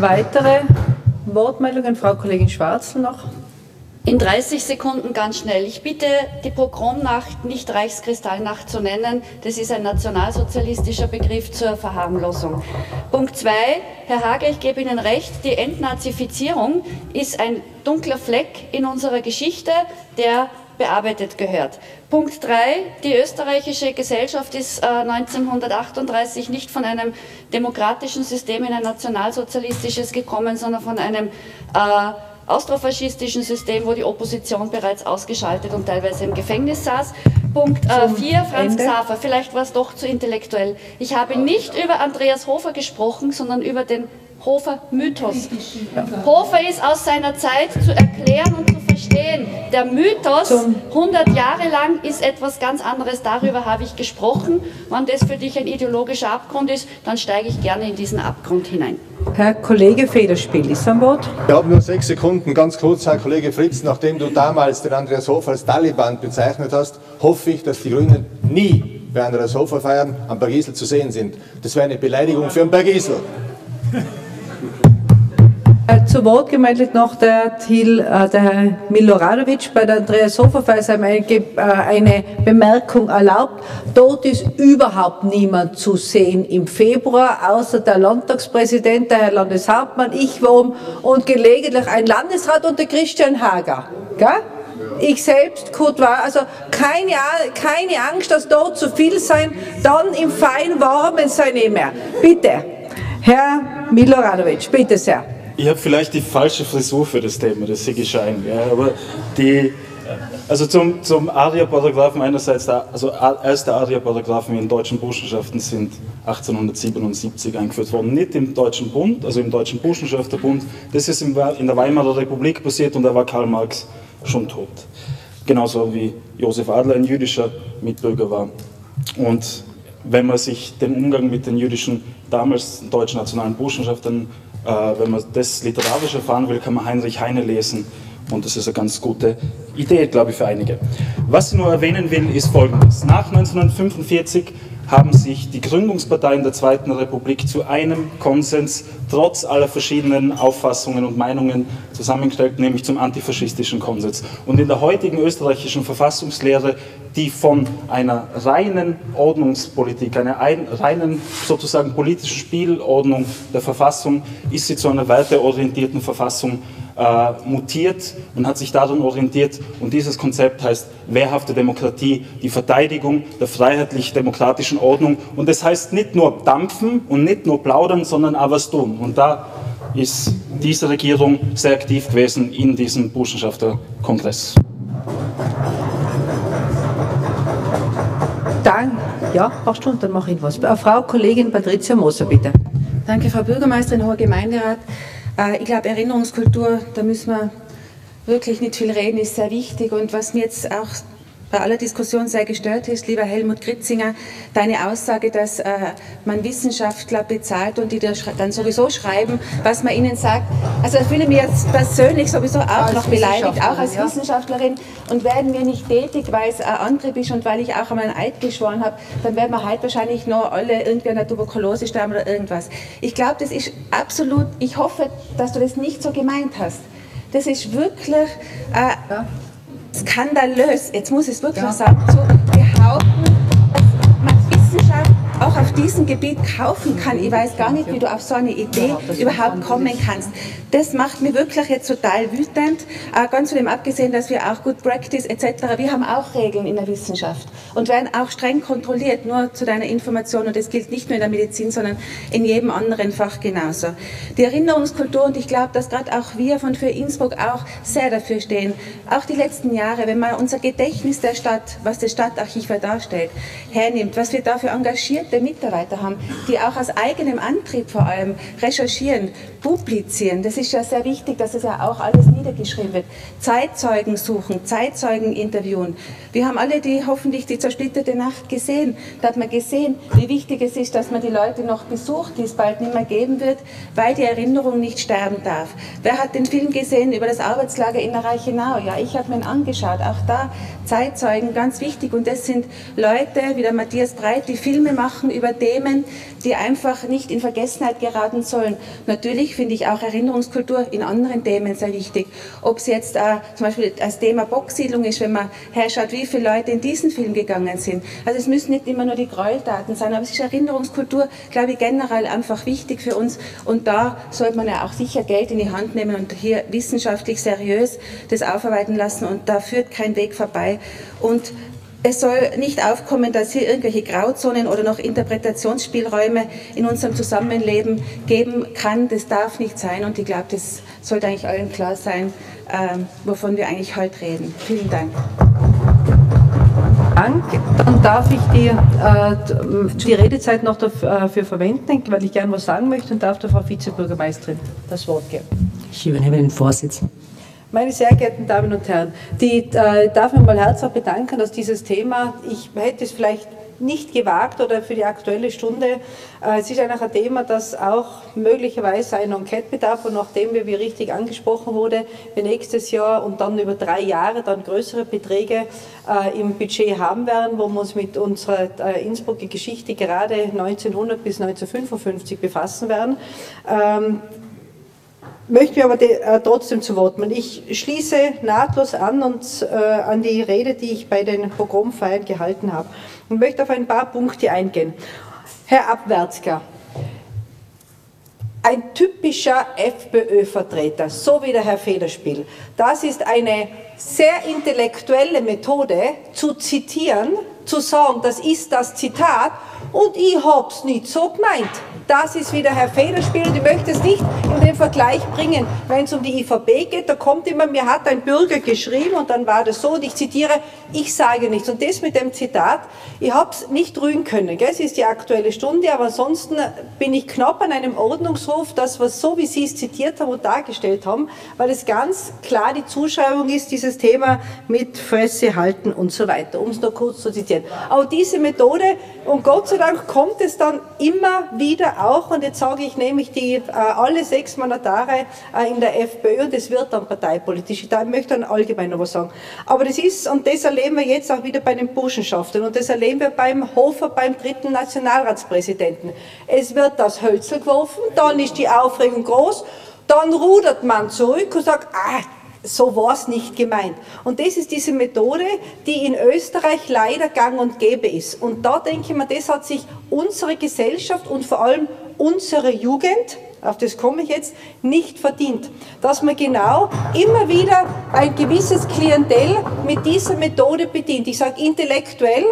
Weitere Wortmeldungen, Frau Kollegin Schwarz noch. In 30 Sekunden ganz schnell. Ich bitte, die Pogromnacht nicht Reichskristallnacht zu nennen. Das ist ein nationalsozialistischer Begriff zur Verharmlosung. Punkt 2. Herr Hage, ich gebe Ihnen recht, die Entnazifizierung ist ein dunkler Fleck in unserer Geschichte, der bearbeitet gehört. Punkt 3. Die österreichische Gesellschaft ist äh, 1938 nicht von einem demokratischen System in ein nationalsozialistisches gekommen, sondern von einem äh, austrofaschistischen System, wo die Opposition bereits ausgeschaltet und teilweise im Gefängnis saß. Punkt 4, äh, Franz. Xaver, vielleicht war es doch zu intellektuell. Ich habe nicht über Andreas Hofer gesprochen, sondern über den Hofer-Mythos. Hofer ist aus seiner Zeit zu erklären und zu verstehen. Der Mythos, 100 Jahre lang, ist etwas ganz anderes. Darüber habe ich gesprochen. Wenn das für dich ein ideologischer Abgrund ist, dann steige ich gerne in diesen Abgrund hinein. Herr Kollege Federspiel ist am Wort. Wir haben nur sechs Sekunden. Ganz kurz, Herr Kollege Fritz, nachdem du damals den Andreas Hofer als Taliban bezeichnet hast, hoffe ich, dass die Grünen nie bei Andreas Hofer feiern am Bergisel zu sehen sind. Das wäre eine Beleidigung für einen Bergisel. Äh, zu Wort gemeldet noch der, Thiel, äh, der Herr Miloradovic bei der Andreas Hoferfeld eine, äh, eine Bemerkung erlaubt. Dort ist überhaupt niemand zu sehen im Februar, außer der Landtagspräsident, der Herr Landeshauptmann, ich war und gelegentlich ein Landesrat und der Christian Hager. Gell? Ich selbst, Kurt war, also keine, keine Angst, dass dort zu viel sein, dann im fein Warmen sei nicht mehr. Bitte, Herr Miloradovic, bitte sehr. Ich habe vielleicht die falsche Frisur für das Thema, das sehe ich ein. Ja, aber die, also zum, zum Aria-Paragraphen einerseits, der, also erste Aria-Paragraphen in deutschen Burschenschaften sind 1877 eingeführt worden. Nicht im Deutschen Bund, also im Deutschen Burschenschafterbund. Das ist in der Weimarer Republik passiert und da war Karl Marx schon tot. Genauso wie Josef Adler ein jüdischer Mitbürger war. Und wenn man sich den Umgang mit den jüdischen, damals deutschen nationalen Burschenschaften wenn man das literarisch erfahren will, kann man Heinrich Heine lesen. Und das ist eine ganz gute Idee, glaube ich, für einige. Was ich nur erwähnen will, ist Folgendes. Nach 1945 haben sich die Gründungsparteien der Zweiten Republik zu einem Konsens trotz aller verschiedenen Auffassungen und Meinungen zusammengestellt, nämlich zum antifaschistischen Konsens. Und in der heutigen österreichischen Verfassungslehre, die von einer reinen Ordnungspolitik, einer reinen sozusagen politischen Spielordnung der Verfassung, ist sie zu einer werteorientierten Verfassung äh, mutiert und hat sich daran orientiert. Und dieses Konzept heißt wehrhafte Demokratie, die Verteidigung der freiheitlich-demokratischen Ordnung. Und das heißt nicht nur dampfen und nicht nur plaudern, sondern auch was tun. Und da ist diese Regierung sehr aktiv gewesen in diesem Burschenschafterkongress. Danke. Ja, du und dann mache ich was. Äh, Frau Kollegin Patricia Moser, bitte. Danke, Frau Bürgermeisterin, hoher Gemeinderat. Äh, ich glaube, Erinnerungskultur, da müssen wir wirklich nicht viel reden, ist sehr wichtig. Und was mir jetzt auch bei aller Diskussion sehr gestört ist, lieber Helmut Kritzinger, deine Aussage, dass äh, man Wissenschaftler bezahlt und die dann sowieso schreiben, was man ihnen sagt. Also ich fühle mich jetzt persönlich sowieso auch als noch beleidigt, auch als ja. Wissenschaftlerin. Und werden wir nicht tätig, weil es ein Antrieb ist und weil ich auch einmal einen Eid geschworen habe, dann werden wir heute wahrscheinlich noch alle irgendwie an der Tuberkulose sterben oder irgendwas. Ich glaube, das ist absolut, ich hoffe, dass du das nicht so gemeint hast. Das ist wirklich... Äh, ja skandalös, jetzt muss ich es wirklich ja. sagen, zu behaupten, dass man Wissenschaft auch auf diesem Gebiet kaufen kann. Ich weiß gar nicht, wie du auf so eine Idee überhaupt kommen kannst. Das macht mir wirklich jetzt total wütend. Äh, ganz von dem abgesehen, dass wir auch Good Practice etc., wir haben auch Regeln in der Wissenschaft und werden auch streng kontrolliert, nur zu deiner Information. Und das gilt nicht nur in der Medizin, sondern in jedem anderen Fach genauso. Die Erinnerungskultur, und ich glaube, dass gerade auch wir von für Innsbruck auch sehr dafür stehen, auch die letzten Jahre, wenn man unser Gedächtnis der Stadt, was das Stadtarchiv darstellt, hernimmt, was wir dafür engagiert engagierte Mitarbeiter haben, die auch aus eigenem Antrieb vor allem recherchieren, publizieren. Das ist ja sehr wichtig, dass es ja auch alles niedergeschrieben wird. Zeitzeugen suchen, Zeitzeugen interviewen. Wir haben alle die hoffentlich die zersplitterte Nacht gesehen. Da hat man gesehen, wie wichtig es ist, dass man die Leute noch besucht, die es bald nicht mehr geben wird, weil die Erinnerung nicht sterben darf. Wer hat den Film gesehen über das Arbeitslager in der Reichenau? Ja, ich habe mir ihn angeschaut. Auch da Zeitzeugen, ganz wichtig. Und das sind Leute wie der Matthias Breit, die Filme machen über Themen, die einfach nicht in Vergessenheit geraten sollen. Natürlich finde ich auch Erinnerungskultur in anderen Themen sehr wichtig. Ob es jetzt äh, zum Beispiel als Thema Boxsiedlung ist, wenn man herschaut, wie viele Leute in diesen Film gegangen sind. Also es müssen nicht immer nur die Gräueltaten sein, aber es ist Erinnerungskultur, glaube ich, generell einfach wichtig für uns. Und da sollte man ja auch sicher Geld in die Hand nehmen und hier wissenschaftlich seriös das aufarbeiten lassen. Und da führt kein Weg vorbei. Und es soll nicht aufkommen, dass hier irgendwelche Grauzonen oder noch Interpretationsspielräume in unserem Zusammenleben geben kann. Das darf nicht sein und ich glaube, das sollte eigentlich allen klar sein, äh, wovon wir eigentlich heute reden. Vielen Dank. Dank. Dann darf ich die, äh, die Redezeit noch dafür äh, verwenden, weil ich gerne was sagen möchte und darf der Frau Vizebürgermeisterin das Wort geben. Ich übernehme den Vorsitz. Meine sehr geehrten Damen und Herren, die äh, darf mich mal herzlich bedanken, dass dieses Thema, ich hätte es vielleicht nicht gewagt oder für die aktuelle Stunde. Äh, es ist einfach ein Thema, das auch möglicherweise einen Enquete bedarf und nachdem wir, wie richtig angesprochen wurde, wir nächstes Jahr und dann über drei Jahre dann größere Beträge äh, im Budget haben werden, wo wir uns mit unserer äh, Innsbrucker Geschichte gerade 1900 bis 1955 befassen werden. Möchte mir aber de, äh, trotzdem zu Wort melden. Ich schließe nahtlos an und äh, an die Rede, die ich bei den Pogromfeiern gehalten habe und möchte auf ein paar Punkte eingehen. Herr Abwärtsger, ein typischer FPÖ-Vertreter, so wie der Herr Federspiel. Das ist eine sehr intellektuelle Methode zu zitieren, zu sagen, das ist das Zitat und ich hab's nicht so gemeint. Das ist wieder Herr Federspiel und ich möchte es nicht in den Vergleich bringen, wenn es um die IVB geht. Da kommt immer, mir hat ein Bürger geschrieben und dann war das so und ich zitiere, ich sage nichts. Und das mit dem Zitat, ich habe es nicht rühren können. Gell? Es ist die aktuelle Stunde, aber ansonsten bin ich knapp an einem Ordnungsruf, das was so wie Sie es zitiert haben und dargestellt haben, weil es ganz klar die Zuschreibung ist, dieses Thema mit Fresse halten und so weiter, um es nur kurz zu zitieren. Auch diese Methode, und Gott sei Dank kommt es dann immer wieder auch, und jetzt sage ich nämlich die, äh, alle sechs Mandatare äh, in der FPÖ, und das wird dann parteipolitisch, ich möchte dann allgemein noch was sagen. Aber das ist, und das erleben wir jetzt auch wieder bei den Burschenschaften, und das erleben wir beim Hofer, beim dritten Nationalratspräsidenten. Es wird das Hölzel geworfen, dann ist die Aufregung groß, dann rudert man zurück und sagt, ah, so war es nicht gemeint. Und das ist diese Methode, die in Österreich leider gang und gäbe ist. Und da denke ich mir, das hat sich unsere Gesellschaft und vor allem unsere Jugend, auf das komme ich jetzt, nicht verdient. Dass man genau immer wieder ein gewisses Klientel mit dieser Methode bedient. Ich sage intellektuell,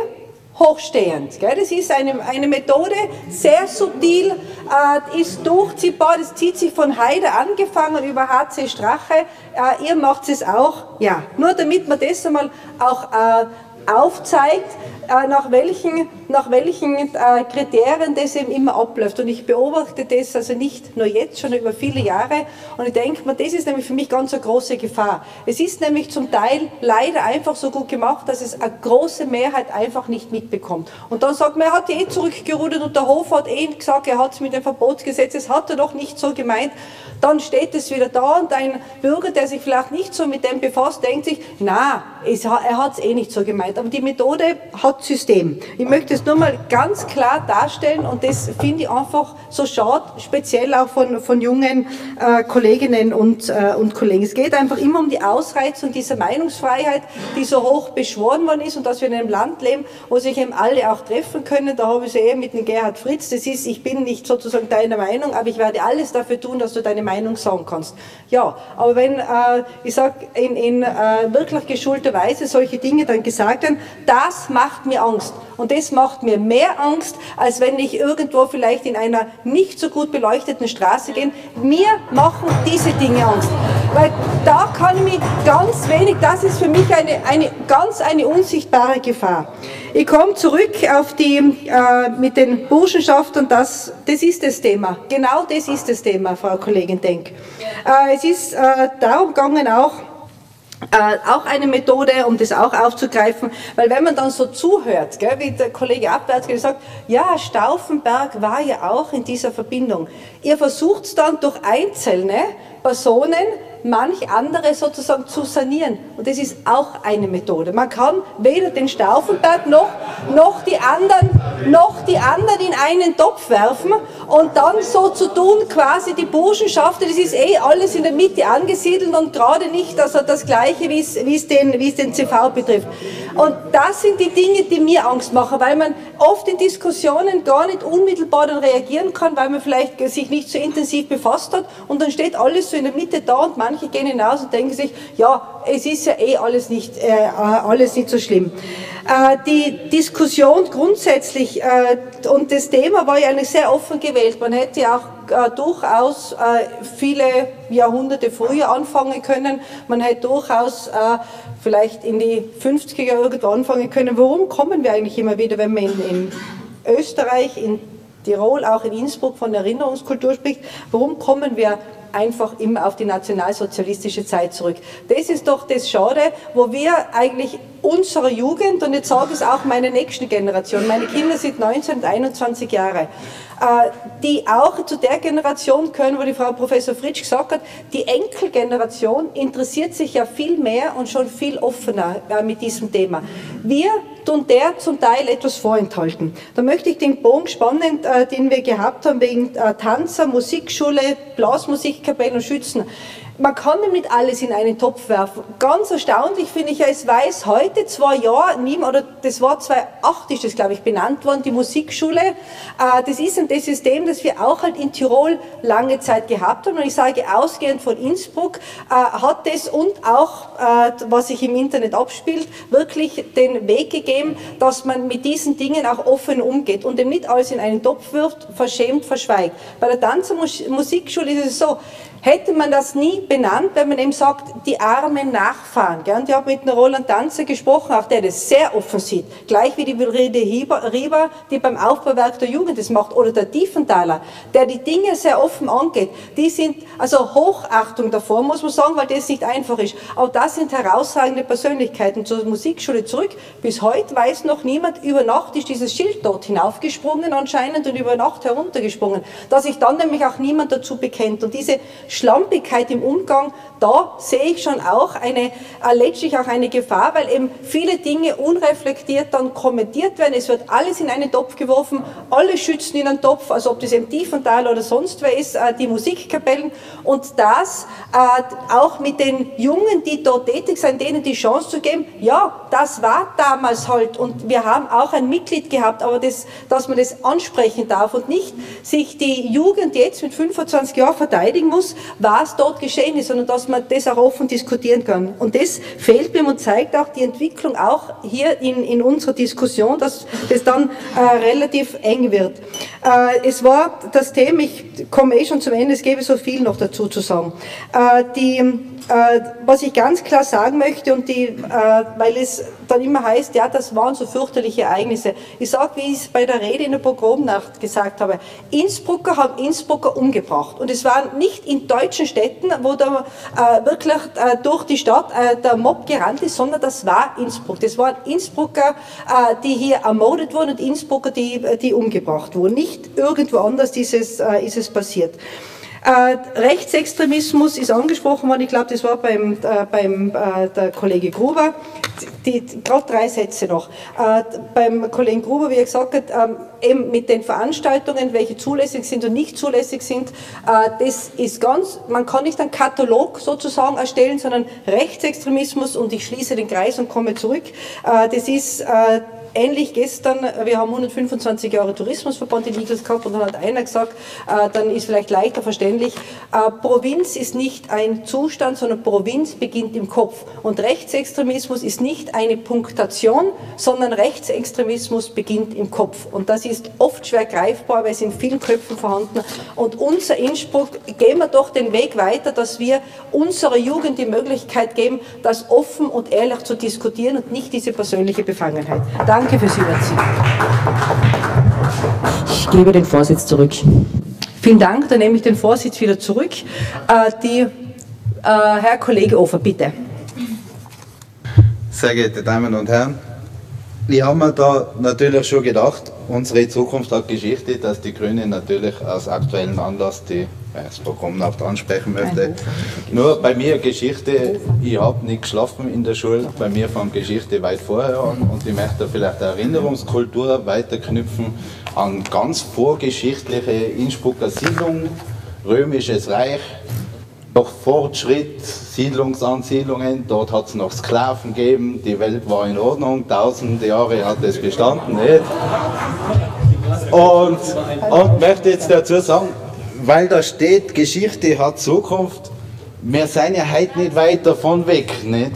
hochstehend. Gell? Das ist eine, eine Methode, sehr subtil, äh, ist durchziehbar, das zieht sich von Heide angefangen über HC Strache. Äh, ihr macht es auch, ja. Nur damit man das einmal auch äh, aufzeigt, äh, nach welchen, nach welchen äh, Kriterien das eben immer abläuft. Und ich beobachte das also nicht nur jetzt, schon über viele Jahre. Und ich denke mir, das ist nämlich für mich ganz eine große Gefahr. Es ist nämlich zum Teil leider einfach so gut gemacht, dass es eine große Mehrheit einfach nicht mitbekommt. Und dann sagt man, er hat eh zurückgerudert und der Hof hat eh gesagt, er hat es mit dem Verbotsgesetz, das hat er doch nicht so gemeint. Dann steht es wieder da und ein Bürger, der sich vielleicht nicht so mit dem befasst, denkt sich, na, er hat es eh nicht so gemeint. Aber die Methode hat System. Ich möchte es nur mal ganz klar darstellen und das finde ich einfach so schade, speziell auch von, von jungen äh, Kolleginnen und, äh, und Kollegen. Es geht einfach immer um die Ausreizung dieser Meinungsfreiheit, die so hoch beschworen worden ist und dass wir in einem Land leben, wo sich eben alle auch treffen können. Da habe ich es eher mit dem Gerhard Fritz. Das ist, ich bin nicht sozusagen deiner Meinung, aber ich werde alles dafür tun, dass du deine Meinung sagen kannst. Ja, aber wenn, äh, ich sage, in, in äh, wirklich geschulter Weise solche Dinge dann gesagt werden, das macht mir Angst. Und das macht mir mehr Angst, als wenn ich irgendwo vielleicht in einer nicht so gut beleuchteten Straße gehe. Mir machen diese Dinge Angst. Weil da kann ich mich ganz wenig, das ist für mich eine, eine ganz eine unsichtbare Gefahr. Ich komme zurück auf die, äh, mit den Burschenschaften, das, das ist das Thema. Genau das ist das Thema, Frau Kollegin Denk. Äh, es ist äh, darum gegangen auch, äh, auch eine Methode, um das auch aufzugreifen, weil wenn man dann so zuhört, gell, wie der Kollege Abwärts gesagt ja, Stauffenberg war ja auch in dieser Verbindung. Ihr versucht dann durch einzelne Personen manch andere sozusagen zu sanieren. Und das ist auch eine Methode. Man kann weder den Stauffenberg noch, noch, die anderen, noch die anderen in einen Topf werfen und dann so zu tun, quasi die Burschenschaft, das ist eh alles in der Mitte angesiedelt und gerade nicht also das Gleiche, wie es, den, den CV betrifft. Und das sind die Dinge, die mir Angst machen, weil man oft in Diskussionen gar nicht unmittelbar dann reagieren kann, weil man vielleicht sich nicht so intensiv befasst hat und dann steht alles so in der Mitte da und manche gehen hinaus und denken sich, ja, es ist ja eh alles nicht, äh, alles nicht so schlimm. Äh, die Diskussion grundsätzlich äh, und das Thema war ja eigentlich sehr offen gewählt. Man hätte ja auch äh, durchaus äh, viele Jahrhunderte früher anfangen können. Man hätte durchaus äh, vielleicht in die 50er irgendwo anfangen können. Warum kommen wir eigentlich immer wieder, wenn man in, in Österreich, in Tirol, auch in Innsbruck von Erinnerungskultur spricht, warum kommen wir einfach immer auf die nationalsozialistische Zeit zurück. Das ist doch das Schade, wo wir eigentlich unsere Jugend, und jetzt sage ich es auch meine nächste Generation, meine Kinder sind 19 und 21 Jahre, äh, die auch zu der Generation können, wo die Frau Professor Fritsch gesagt hat, die Enkelgeneration interessiert sich ja viel mehr und schon viel offener äh, mit diesem Thema. Wir tun der zum Teil etwas vorenthalten. Da möchte ich den Bogen spannend, äh, den wir gehabt haben wegen Tanzer, Musikschule, Blasmusikkapellen und Schützen man kann nicht alles in einen Topf werfen. Ganz erstaunlich finde ich ja, es weiß heute zwei Jahre niemand, oder das war 2008 ist das, glaube ich, benannt worden, die Musikschule. Äh, das ist ein das System, das wir auch halt in Tirol lange Zeit gehabt haben. Und ich sage, ausgehend von Innsbruck äh, hat das und auch, äh, was sich im Internet abspielt, wirklich den Weg gegeben, dass man mit diesen Dingen auch offen umgeht und dem nicht alles in einen Topf wirft, verschämt, verschweigt. Bei der Tanzmusikschule ist es so, hätte man das nie benannt, wenn man eben sagt, die armen Nachfahren. Gell? Und ich habe mit einem Roland Danzer gesprochen, auch der das sehr offen sieht, gleich wie die Wilrede Rieber, die beim Aufbauwerk der Jugend das macht, oder der Tiefenthaler, der die Dinge sehr offen angeht. Die sind, also Hochachtung davor, muss man sagen, weil das nicht einfach ist. Aber das sind herausragende Persönlichkeiten. Zur Musikschule zurück, bis heute weiß noch niemand, über Nacht ist dieses Schild dort hinaufgesprungen anscheinend und über Nacht heruntergesprungen, dass sich dann nämlich auch niemand dazu bekennt. Und diese Schlampigkeit im Umgang, da sehe ich schon auch eine, äh, letztlich auch eine Gefahr, weil eben viele Dinge unreflektiert dann kommentiert werden. Es wird alles in einen Topf geworfen, alle schützen in einen Topf, also ob das im Tiefental oder sonst wer ist, äh, die Musikkapellen. Und das äh, auch mit den Jungen, die dort tätig sind, denen die Chance zu geben, ja, das war damals halt und wir haben auch ein Mitglied gehabt, aber das, dass man das ansprechen darf und nicht sich die Jugend jetzt mit 25 Jahren verteidigen muss, was dort geschehen ist, sondern dass man das auch offen diskutieren kann. Und das fehlt mir und zeigt auch die Entwicklung auch hier in, in unserer Diskussion, dass das dann äh, relativ eng wird. Äh, es war das Thema, ich komme eh schon zum Ende, es gäbe so viel noch dazu zu sagen. Äh, die äh, was ich ganz klar sagen möchte, und die, äh, weil es dann immer heißt, ja, das waren so fürchterliche Ereignisse. Ich sage, wie ich es bei der Rede in der Pogromnacht gesagt habe, Innsbrucker haben Innsbrucker umgebracht. Und es waren nicht in deutschen Städten, wo da äh, wirklich äh, durch die Stadt äh, der Mob gerannt ist, sondern das war Innsbruck. Das waren Innsbrucker, äh, die hier ermordet wurden und Innsbrucker, die, die umgebracht wurden. Nicht irgendwo anders ist es, ist es passiert. Äh, Rechtsextremismus ist angesprochen worden, ich glaube, das war beim, äh, beim äh, der Kollege Gruber. Gerade drei Sätze noch. Äh, beim Kollegen Gruber, wie er gesagt hat, ähm, eben mit den Veranstaltungen, welche zulässig sind und nicht zulässig sind, äh, das ist ganz, man kann nicht einen Katalog sozusagen erstellen, sondern Rechtsextremismus und ich schließe den Kreis und komme zurück. Äh, das ist ähnlich gestern, wir haben 125 Jahre Tourismusverband in Igels gehabt und dann hat einer gesagt, äh, dann ist vielleicht leichter verständlich, äh, Provinz ist nicht ein Zustand, sondern Provinz beginnt im Kopf. Und Rechtsextremismus ist nicht eine Punktation, sondern Rechtsextremismus beginnt im Kopf. Und das ist oft schwer greifbar, weil es in vielen Köpfen vorhanden Und unser Inspruch, gehen wir doch den Weg weiter, dass wir unserer Jugend die Möglichkeit geben, das offen und ehrlich zu diskutieren und nicht diese persönliche Befangenheit. Danke Danke fürs Überziehen. Ich gebe den Vorsitz zurück. Vielen Dank, dann nehme ich den Vorsitz wieder zurück. Äh, die, äh, Herr Kollege Ofer, bitte. Sehr geehrte Damen und Herren, ich habe mir da natürlich schon gedacht, unsere Zukunft hat Geschichte, dass die Grünen natürlich aus aktuellem Anlass die das Programm noch ansprechen möchte. Nur bei mir Geschichte, ich habe nicht geschlafen in der Schule, bei mir fängt Geschichte weit vorher an und ich möchte vielleicht Erinnerungskultur weiterknüpfen an ganz vorgeschichtliche Innsbrucker Siedlung, Römisches Reich, noch Fortschritt, Siedlungsansiedlungen, dort hat es noch Sklaven gegeben, die Welt war in Ordnung, tausende Jahre hat es bestanden. Nicht? Und, und möchte jetzt dazu sagen, weil da steht, Geschichte hat Zukunft, wir sind ja heute nicht weit davon weg, nicht?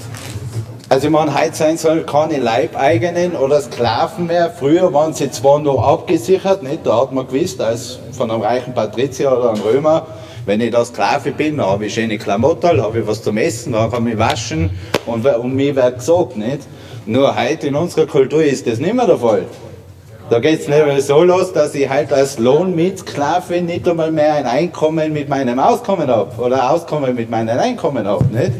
Also ich meine, heute sein soll keine Leibeigenen oder Sklaven mehr. Früher waren sie zwar noch abgesichert, nicht? da hat man gewusst, als von einem reichen Patrizier oder einem Römer, wenn ich da Sklave bin, dann habe ich schöne Klamotten, habe ich was zum Essen, dann kann ich waschen und um mich wird gesagt. Nicht? Nur heute in unserer Kultur ist das nicht mehr der Fall. Da geht es nämlich so los, dass ich halt als Lohnmitsklave nicht einmal mehr ein Einkommen mit meinem Auskommen habe oder Auskommen mit meinem Einkommen habe. Nicht?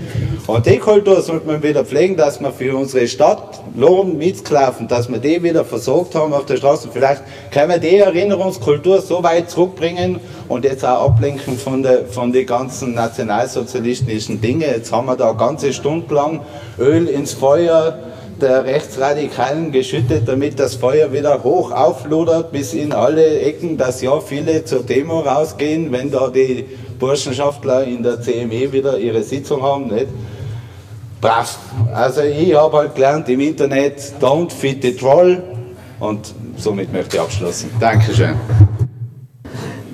Und die Kultur sollte man wieder pflegen, dass wir für unsere Stadt Lohnmitsklaven, dass wir die wieder versorgt haben auf der Straße. Vielleicht können wir die Erinnerungskultur so weit zurückbringen und jetzt auch ablenken von, der, von den ganzen nationalsozialistischen Dingen. Jetzt haben wir da eine ganze Stunde lang Öl ins Feuer der Rechtsradikalen geschüttet, damit das Feuer wieder hoch auflodert bis in alle Ecken, dass ja viele zur Demo rausgehen, wenn da die Burschenschaftler in der CME wieder ihre Sitzung haben. Nicht? Brav. Also ich habe halt gelernt im Internet, don't feed the troll und somit möchte ich abschließen. Dankeschön.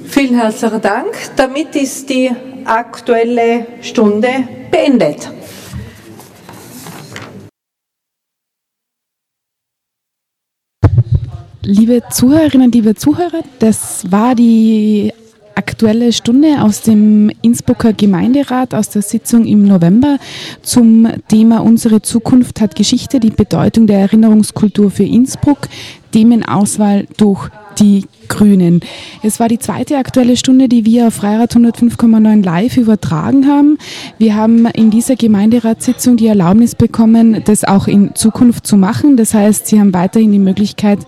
Vielen herzlichen Dank. Damit ist die aktuelle Stunde beendet. Liebe Zuhörerinnen, liebe Zuhörer, das war die Aktuelle Stunde aus dem Innsbrucker Gemeinderat, aus der Sitzung im November zum Thema Unsere Zukunft hat Geschichte, die Bedeutung der Erinnerungskultur für Innsbruck, Themenauswahl durch die Grünen. Es war die zweite aktuelle Stunde, die wir auf Freirad 105,9 live übertragen haben. Wir haben in dieser Gemeinderatssitzung die Erlaubnis bekommen, das auch in Zukunft zu machen. Das heißt, Sie haben weiterhin die Möglichkeit,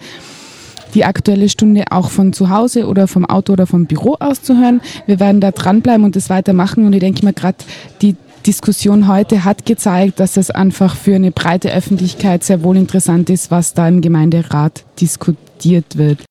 die aktuelle Stunde auch von zu Hause oder vom Auto oder vom Büro aus zu hören. Wir werden da dranbleiben und das weitermachen und ich denke mir gerade, die Diskussion heute hat gezeigt, dass es einfach für eine breite Öffentlichkeit sehr wohl interessant ist, was da im Gemeinderat diskutiert wird.